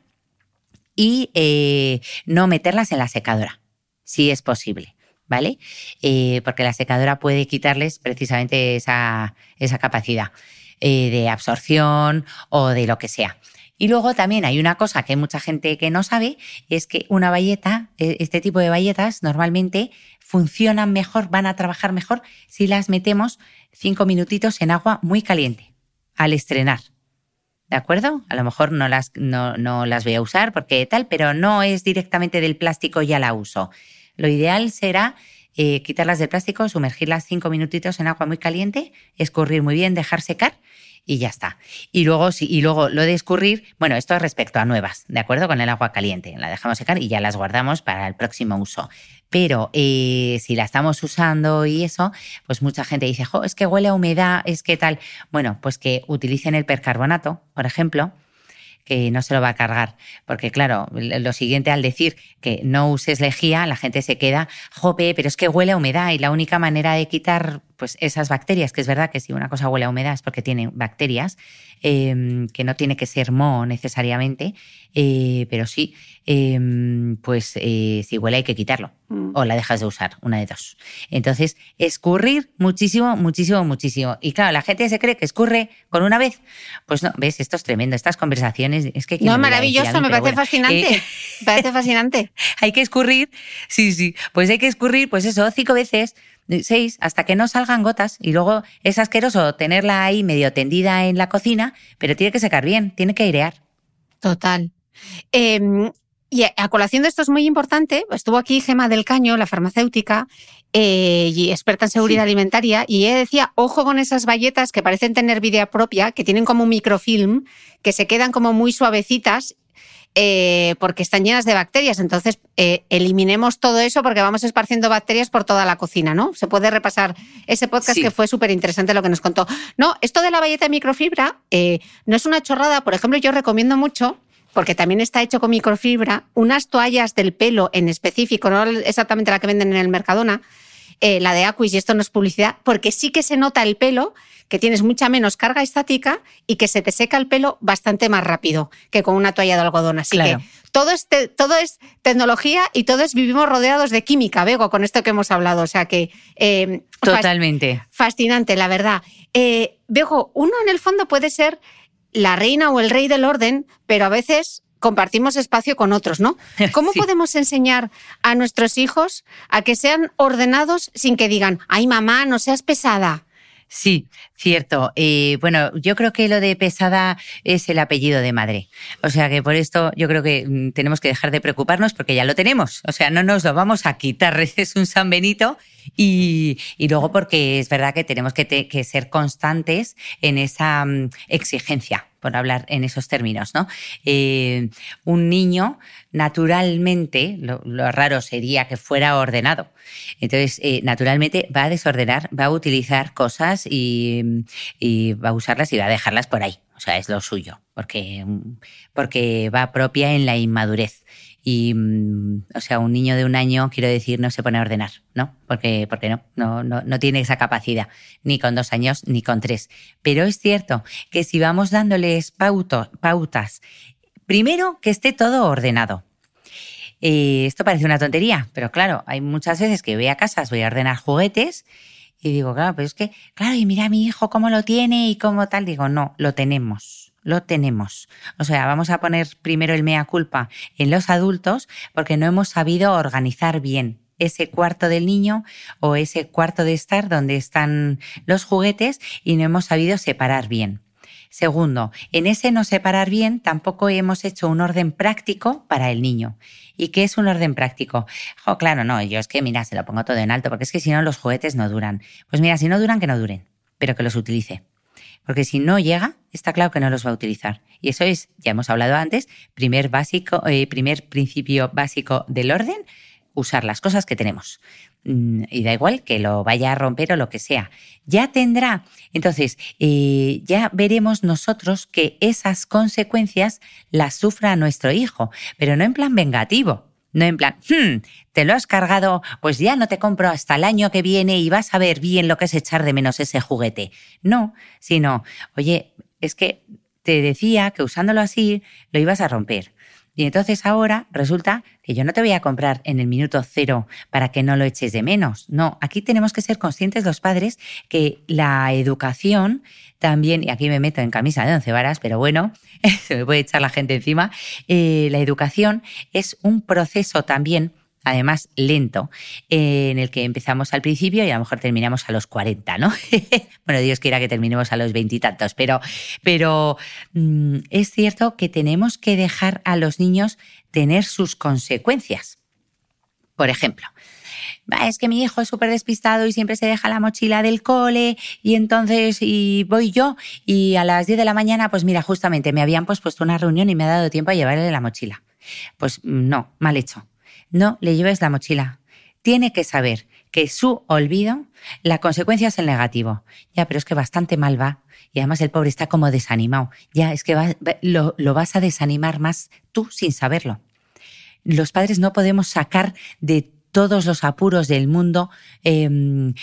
Y eh, no meterlas en la secadora, si es posible, ¿vale? Eh, porque la secadora puede quitarles precisamente esa, esa capacidad eh, de absorción o de lo que sea. Y luego también hay una cosa que hay mucha gente que no sabe, es que una valleta, eh, este tipo de valletas normalmente funcionan mejor, van a trabajar mejor si las metemos cinco minutitos en agua muy caliente al estrenar. ¿De acuerdo? A lo mejor no las, no, no las voy a usar porque tal, pero no es directamente del plástico, ya la uso. Lo ideal será eh, quitarlas del plástico, sumergirlas cinco minutitos en agua muy caliente, escurrir muy bien, dejar secar y ya está. Y luego, sí, y luego lo de escurrir, bueno, esto es respecto a nuevas, ¿de acuerdo? Con el agua caliente. La dejamos secar y ya las guardamos para el próximo uso. Pero eh, si la estamos usando y eso, pues mucha gente dice, es que huele a humedad, es que tal. Bueno, pues que utilicen el percarbonato, por ejemplo, que no se lo va a cargar. Porque claro, lo siguiente al decir que no uses lejía, la gente se queda, jope, pero es que huele a humedad y la única manera de quitar pues esas bacterias, que es verdad que si una cosa huele a humedad es porque tiene bacterias, eh, que no tiene que ser moho necesariamente, eh, pero sí, eh, pues eh, si huele hay que quitarlo Mm. o la dejas de usar, una de dos. Entonces, escurrir muchísimo, muchísimo, muchísimo. Y claro, la gente se cree que escurre con una vez. Pues no, ves, esto es tremendo, estas conversaciones, es que... ¿quién No, maravilloso, mí? me parece bueno, fascinante. eh, Me parece fascinante. <laughs> hay que escurrir, sí, sí, pues hay que escurrir, pues eso, cinco veces, seis, hasta que no salgan gotas. Y luego es asqueroso tenerla ahí medio tendida en la cocina, pero tiene que secar bien, tiene que airear. Total. Eh, y a colación de esto es muy importante, estuvo aquí Gema del Caño, la farmacéutica, eh, y experta en seguridad Sí. alimentaria, y ella decía, ojo con esas valletas que parecen tener vida propia, que tienen como un microfilm, que se quedan como muy suavecitas, eh, porque están llenas de bacterias. Entonces, eh, eliminemos todo eso porque vamos esparciendo bacterias por toda la cocina, ¿no? Se puede repasar ese podcast Sí. que fue súper interesante lo que nos contó. No, esto de la valleta de microfibra eh, no es una chorrada. Por ejemplo, yo recomiendo mucho porque también está hecho con microfibra, unas toallas del pelo en específico, no exactamente la que venden en el Mercadona, eh, la de Aquis, y esto no es publicidad, porque sí que se nota el pelo, que tienes mucha menos carga estática y que se te seca el pelo bastante más rápido que con una toalla de algodón. Así Claro. que todo es, te- todo es tecnología y todo es vivimos rodeados de química, Bego, con esto que hemos hablado. O sea que... eh, Totalmente. Fascinante, la verdad. Eh, Bego, uno en el fondo puede ser la reina o el rey del orden, pero a veces compartimos espacio con otros, ¿no? <laughs> ¿Cómo podemos enseñar a nuestros hijos a que sean ordenados sin que digan, ay mamá, no seas pesada? Sí, cierto. Eh, bueno, yo creo que lo de pesada es el apellido de madre. O sea que por esto yo creo que mm, tenemos que dejar de preocuparnos porque ya lo tenemos. O sea, no nos lo vamos a quitar. <laughs> Es un San Benito. Y, luego porque es verdad que tenemos que, ser constantes en esa mm, exigencia por hablar en esos términos, ¿no? Eh, un niño, naturalmente, lo, raro sería que fuera ordenado. Entonces, eh, naturalmente va a desordenar, va a utilizar cosas y, y, va a usarlas y va a dejarlas por ahí. O sea, es lo suyo, porque, porque va propia en la inmadurez. Y, mm, o sea, un niño de un año, quiero decir, no se pone a ordenar, ¿no? Porque, porque no, no, no, no tiene esa capacidad, ni con dos años, ni con tres. Pero es cierto que si vamos dándoles pautas, primero que esté todo ordenado. Eh, esto parece una tontería, pero claro, hay muchas veces que voy a casas, voy a ordenar juguetes y digo, claro, pero es que, claro, y mira a mi hijo cómo lo tiene y cómo tal. Digo, no, lo tenemos lo tenemos. O sea, vamos a poner primero el mea culpa en los adultos porque no hemos sabido organizar bien ese cuarto del niño o ese cuarto de estar donde están los juguetes y no hemos sabido separar bien. Segundo, en ese no separar bien tampoco hemos hecho un orden práctico para el niño. ¿Y qué es un orden práctico? Oh, claro, no, yo es que, mira, se lo pongo todo en alto porque es que si no los juguetes no duran. Pues mira, si no duran, que no duren, pero que los utilice. Porque si no llega, está claro que no los va a utilizar. Y eso es, ya hemos hablado antes, primer, básico, eh, primer principio básico del orden, usar las cosas que tenemos. Mm, y da igual que lo vaya a romper o lo que sea. Ya tendrá, entonces, eh, ya veremos nosotros que esas consecuencias las sufra nuestro hijo, pero no en plan vengativo, no en plan, hmm, te lo has cargado, pues ya no te compro hasta el año que viene y vas a ver bien lo que es echar de menos ese juguete. No, sino, oye, es que te decía que usándolo así lo ibas a romper. Y entonces ahora resulta que yo no te voy a comprar en el minuto cero para que no lo eches de menos. No, aquí tenemos que ser conscientes los padres que la educación también, y aquí me meto en camisa de once varas, pero bueno, <laughs> se me puede echar la gente encima, eh, la educación es un proceso también además lento, eh, en el que empezamos al principio y a lo mejor terminamos a los 40, ¿no? <laughs> bueno, Dios quiera que terminemos a los veintitantos, pero, pero mm, es cierto que tenemos que dejar a los niños tener sus consecuencias. Por ejemplo, es que mi hijo es súper despistado y siempre se deja la mochila del cole y entonces y voy yo y a las 10 de la mañana, pues mira, justamente me habían pues puesto una reunión y me ha dado tiempo a llevarle la mochila. Pues mm, no, mal hecho. No le lleves la mochila. Tiene que saber que su olvido, la consecuencia es el negativo. Ya, pero es que bastante mal va. Y además el pobre está como desanimado. Ya, es que lo, vas a desanimar más tú sin saberlo. Los padres no podemos sacar de todos los apuros del mundo, em,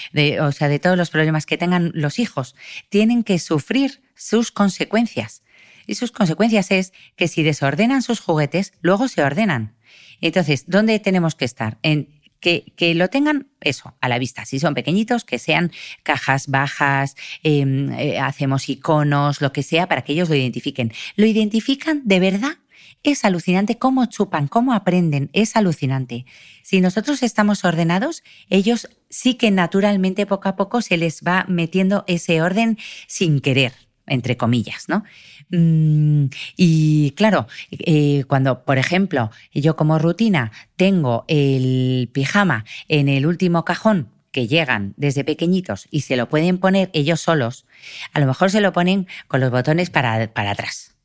o sea, de todos los problemas que tengan los hijos. Tienen que sufrir sus consecuencias. Y sus consecuencias es que si desordenan sus juguetes, luego se ordenan. Entonces, ¿dónde tenemos que estar? En que, que, lo tengan eso a la vista. Si son pequeñitos, que sean cajas bajas, em, eh, hacemos iconos, lo que sea, para que ellos lo identifiquen. ¿Lo identifican de verdad? Es alucinante cómo chupan, cómo aprenden, es alucinante. Si nosotros estamos ordenados, ellos sí que naturalmente poco a poco se les va metiendo ese orden sin querer entre comillas, ¿no? Mm, y claro, eh, cuando, por ejemplo, yo como rutina tengo el pijama en el último cajón que llegan desde pequeñitos y se lo pueden poner ellos solos, a lo mejor se lo ponen con los botones para, para atrás.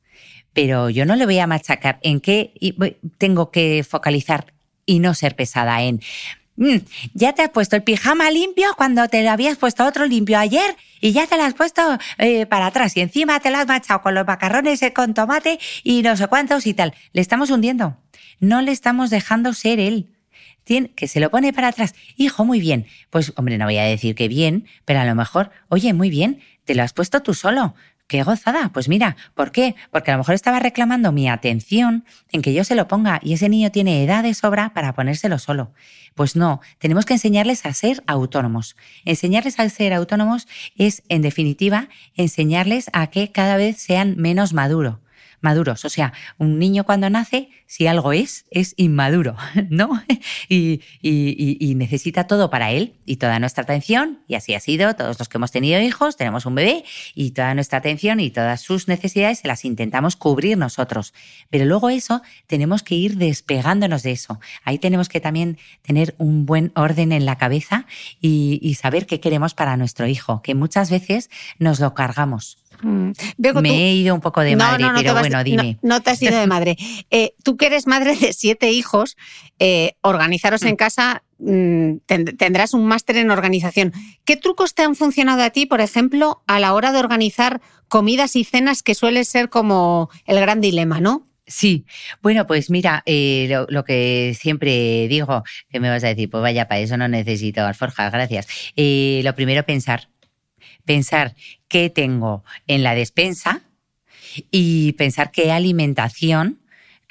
Pero yo no le voy a machacar en qué tengo que focalizar y no ser pesada en Mm, ya te has puesto el pijama limpio cuando te lo habías puesto otro limpio ayer y ya te lo has puesto eh, para atrás y encima te lo has machado con los macarrones eh, con tomate y no sé cuántos y tal. Le estamos hundiendo. No le estamos dejando ser él. Tiene, que se lo pone para atrás. Hijo, muy bien. Pues, hombre, no voy a decir que bien, pero a lo mejor, oye, muy bien, te lo has puesto tú solo. ¡Qué gozada! Pues mira, ¿por qué? Porque a lo mejor estaba reclamando mi atención en que yo se lo ponga y ese niño tiene edad de sobra para ponérselo solo. Pues no, tenemos que enseñarles a ser autónomos. Enseñarles a ser autónomos es, en definitiva, enseñarles a que cada vez sean menos maduros maduros. O sea, un niño cuando nace, si algo es, es inmaduro, <laughs> ¿no? Y, necesita todo para él y toda nuestra atención, y así ha sido, todos los que hemos tenido hijos, tenemos un bebé y toda nuestra atención y todas sus necesidades se las intentamos cubrir nosotros. Pero luego eso, tenemos que ir despegándonos de eso. Ahí tenemos que también tener un buen orden en la cabeza y saber qué queremos para nuestro hijo, que muchas veces nos lo cargamos. Mm. Me he ido un poco de madre, pero bueno, dime. No, te has ido de madre. <laughs> Eh, tú que eres madre de siete hijos, eh, organizaros en mm. casa, mm, tendrás un máster en organización. ¿Qué trucos te han funcionado a ti, por ejemplo, a la hora de organizar comidas y cenas que suele ser como el gran dilema, ¿no? Sí, bueno, pues mira, eh, lo, que siempre digo, que me vas a decir, pues vaya, para eso no necesito alforjas, gracias. lo primero, pensar pensar qué tengo en la despensa y pensar qué alimentación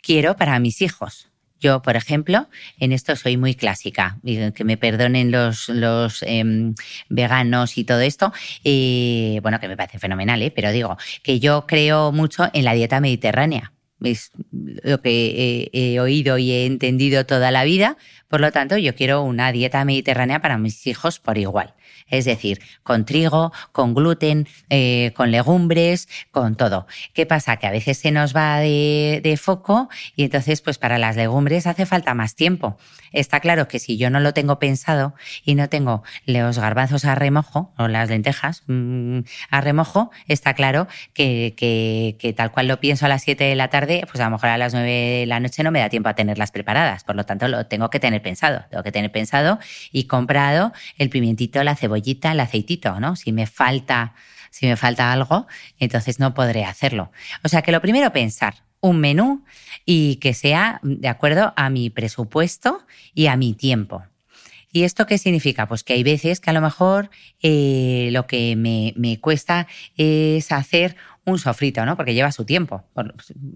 quiero para mis hijos. Yo, por ejemplo, en esto soy muy clásica, que me perdonen los, los em, veganos y todo esto, bueno, que me parece fenomenal, ¿eh? pero digo que yo creo mucho en la dieta mediterránea. Es lo que he oído y he entendido toda la vida, por lo tanto, yo quiero una dieta mediterránea para mis hijos por igual es decir, con trigo, con gluten, eh, con legumbres, con todo. ¿Qué pasa? Que a veces se nos va de, foco y entonces pues para las legumbres hace falta más tiempo. Está claro que si yo no lo tengo pensado y no tengo los garbanzos a remojo o las lentejas mm, a remojo, está claro que, que, que, tal cual lo pienso a las 7 de la tarde, pues a lo mejor a las 9 de la noche no me da tiempo a tenerlas preparadas. Por lo tanto, lo tengo que tener pensado. Tengo que tener pensado y comprado el pimientito, la cebolla el aceitito, ¿no? Si me falta, si me falta algo, entonces no podré hacerlo. O sea que lo primero pensar un menú y que sea de acuerdo a mi presupuesto y a mi tiempo. ¿Y esto qué significa? Pues que hay veces que a lo mejor eh, lo que me, me, cuesta es hacer un sofrito, ¿no? Porque lleva su tiempo,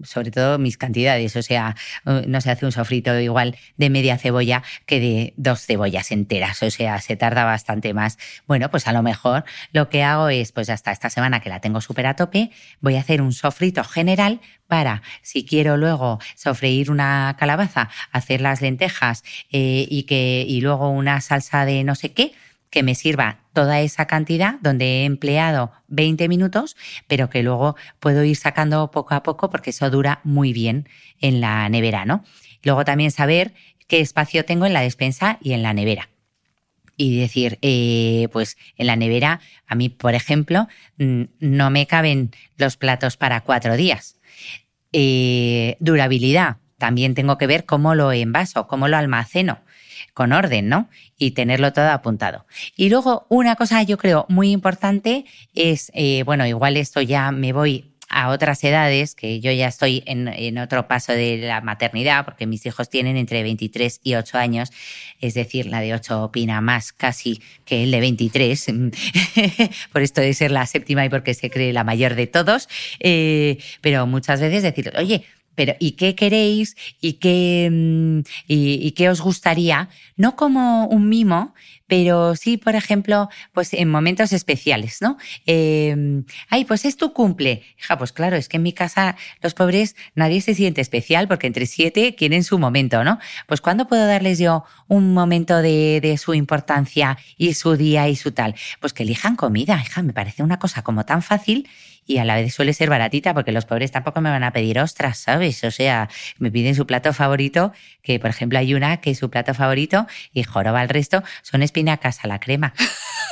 sobre todo mis cantidades. O sea, eh, no se hace un sofrito igual de media cebolla que de dos cebollas enteras. O sea, se tarda bastante más. Bueno, pues a lo mejor lo que hago es, pues hasta esta semana que la tengo súper a tope, voy a hacer un sofrito general para, si quiero luego sofreír una calabaza, hacer las lentejas eh, y, que, y luego una salsa de no sé qué, que me sirva toda esa cantidad donde he empleado 20 minutos, pero que luego puedo ir sacando poco a poco porque eso dura muy bien en la nevera, ¿no? Luego también saber qué espacio tengo en la despensa y en la nevera. Y decir, eh, pues en la nevera, a mí, por ejemplo, mm, no me caben los platos para cuatro días. Eh, durabilidad, también tengo que ver cómo lo envaso, cómo lo almaceno con orden, ¿no? Y tenerlo todo apuntado. Y luego una cosa yo creo muy importante es, eh, bueno, igual esto ya me voy a otras edades, que yo ya estoy en, otro paso de la maternidad, porque mis hijos tienen entre 23 y 8 años, es decir, la de 8 opina más casi que el de 23, <laughs> por esto de ser la séptima y porque se cree la mayor de todos, eh, pero muchas veces decir, oye, pero ¿y qué queréis? ¿Y qué, mm, y, qué os gustaría? No como un mimo, pero sí, por ejemplo, pues en momentos especiales, ¿no? Em, ay, pues es tu cumple. Hija, pues claro, es que en mi casa los pobres nadie se siente especial porque entre siete quieren su momento, ¿no? Pues ¿cuándo puedo darles yo un momento de, de su importancia y su día y su tal? Pues que elijan comida, hija, me parece una cosa como tan fácil y a la vez suele ser baratita porque los pobres tampoco me van a pedir ostras, ¿sabes? O sea, me piden su plato favorito, que por ejemplo hay una que es su plato favorito y joroba el resto, son espinacas a la crema.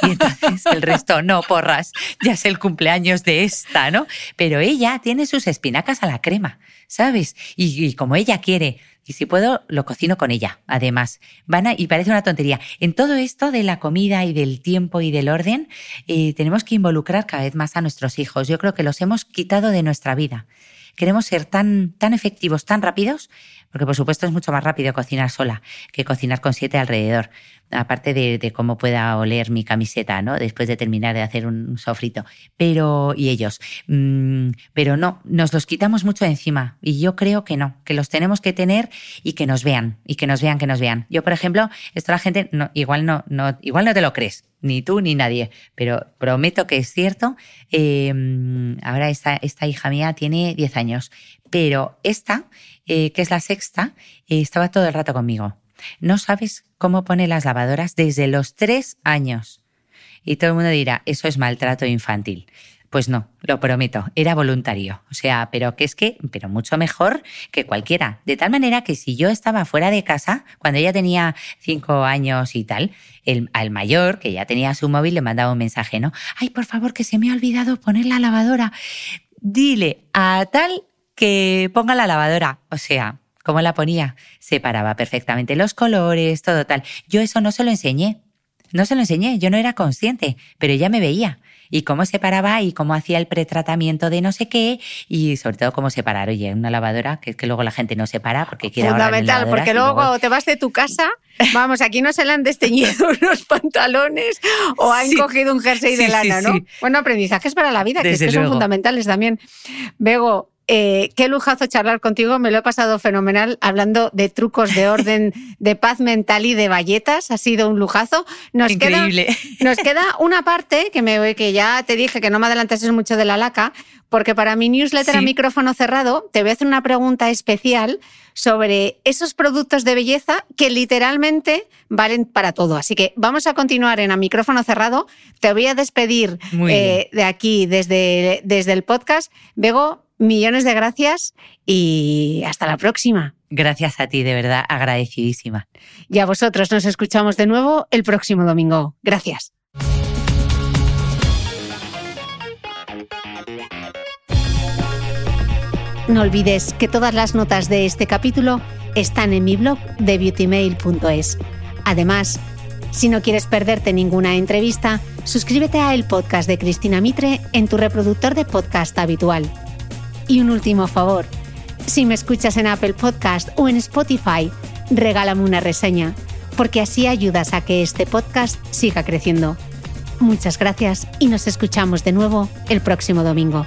Y entonces el resto, no, porras, ya es el cumpleaños de esta, ¿no? Pero ella tiene sus espinacas a la crema, ¿sabes? Y, y como ella quiere y si puedo, lo cocino con ella, además. Van y parece una tontería. En todo esto de la comida y del tiempo y del orden, eh, tenemos que involucrar cada vez más a nuestros hijos. Yo creo que los hemos quitado de nuestra vida. Queremos ser tan, tan efectivos, tan rápidos, porque por supuesto es mucho más rápido cocinar sola que cocinar con siete alrededor. Aparte de, cómo pueda oler mi camiseta, ¿no? Después de terminar de hacer un sofrito. Pero, y ellos, mm, pero no, nos los quitamos mucho de encima. Y yo creo que no, que los tenemos que tener y que nos vean, y que nos vean, que nos vean. Yo, por ejemplo, esto la gente, no, igual no, no, igual no te lo crees, ni tú ni nadie, pero prometo que es cierto. Em, ahora esta, esta hija mía tiene 10 años, pero esta, eh, que es la sexta, eh, estaba todo el rato conmigo. No sabes cómo pone las lavadoras desde los tres años. Y todo el mundo dirá, eso es maltrato infantil. Pues no, lo prometo, era voluntario. O sea, pero que es que, pero mucho mejor que cualquiera. De tal manera que si yo estaba fuera de casa, cuando ella tenía cinco años y tal, el, al mayor, que ya tenía su móvil, le mandaba un mensaje, ¿no? Ay, por favor, que se me ha olvidado poner la lavadora. Dile a tal que ponga la lavadora. O sea, ¿cómo la ponía? Separaba perfectamente los colores, todo tal. Yo eso no se lo enseñé. No se lo enseñé, yo no era consciente, pero ella me veía. Y cómo separaba y cómo hacía el pretratamiento de no sé qué y sobre todo cómo separar. Oye, una lavadora, que es que luego la gente no separa porque quiere Fundamental, porque luego, te vas de tu casa, vamos, aquí no se le han desteñido <laughs> unos pantalones o han cogido un jersey de lana, ¿no? Bueno, aprendizajes para la vida, que, es que son fundamentales también. Bego, eh, qué lujazo charlar contigo, me lo he pasado fenomenal hablando de trucos de orden, <laughs> de paz mental y de valletas, ha sido un lujazo. Nos Increíble. Queda, nos queda una parte que, me, que ya te dije que no me adelantases mucho de la laca, porque para mi newsletter a micrófono cerrado te voy a hacer una pregunta especial sobre esos productos de belleza que literalmente valen para todo. Así que vamos a continuar en a micrófono cerrado. Te voy a despedir eh, de aquí desde, desde el podcast. Bego, millones de gracias y hasta la próxima. Gracias a ti, de verdad, agradecidísima. Y a vosotros nos escuchamos de nuevo el próximo domingo. Gracias. No olvides que todas las notas de este capítulo están en mi blog de beautymail.es. Además, si no quieres perderte ninguna entrevista, suscríbete a el podcast de Cristina Mitre en tu reproductor de podcast habitual. Y un último favor, si me escuchas en Apple Podcast o en Spotify, regálame una reseña, porque así ayudas a que este podcast siga creciendo. Muchas gracias y nos escuchamos de nuevo el próximo domingo.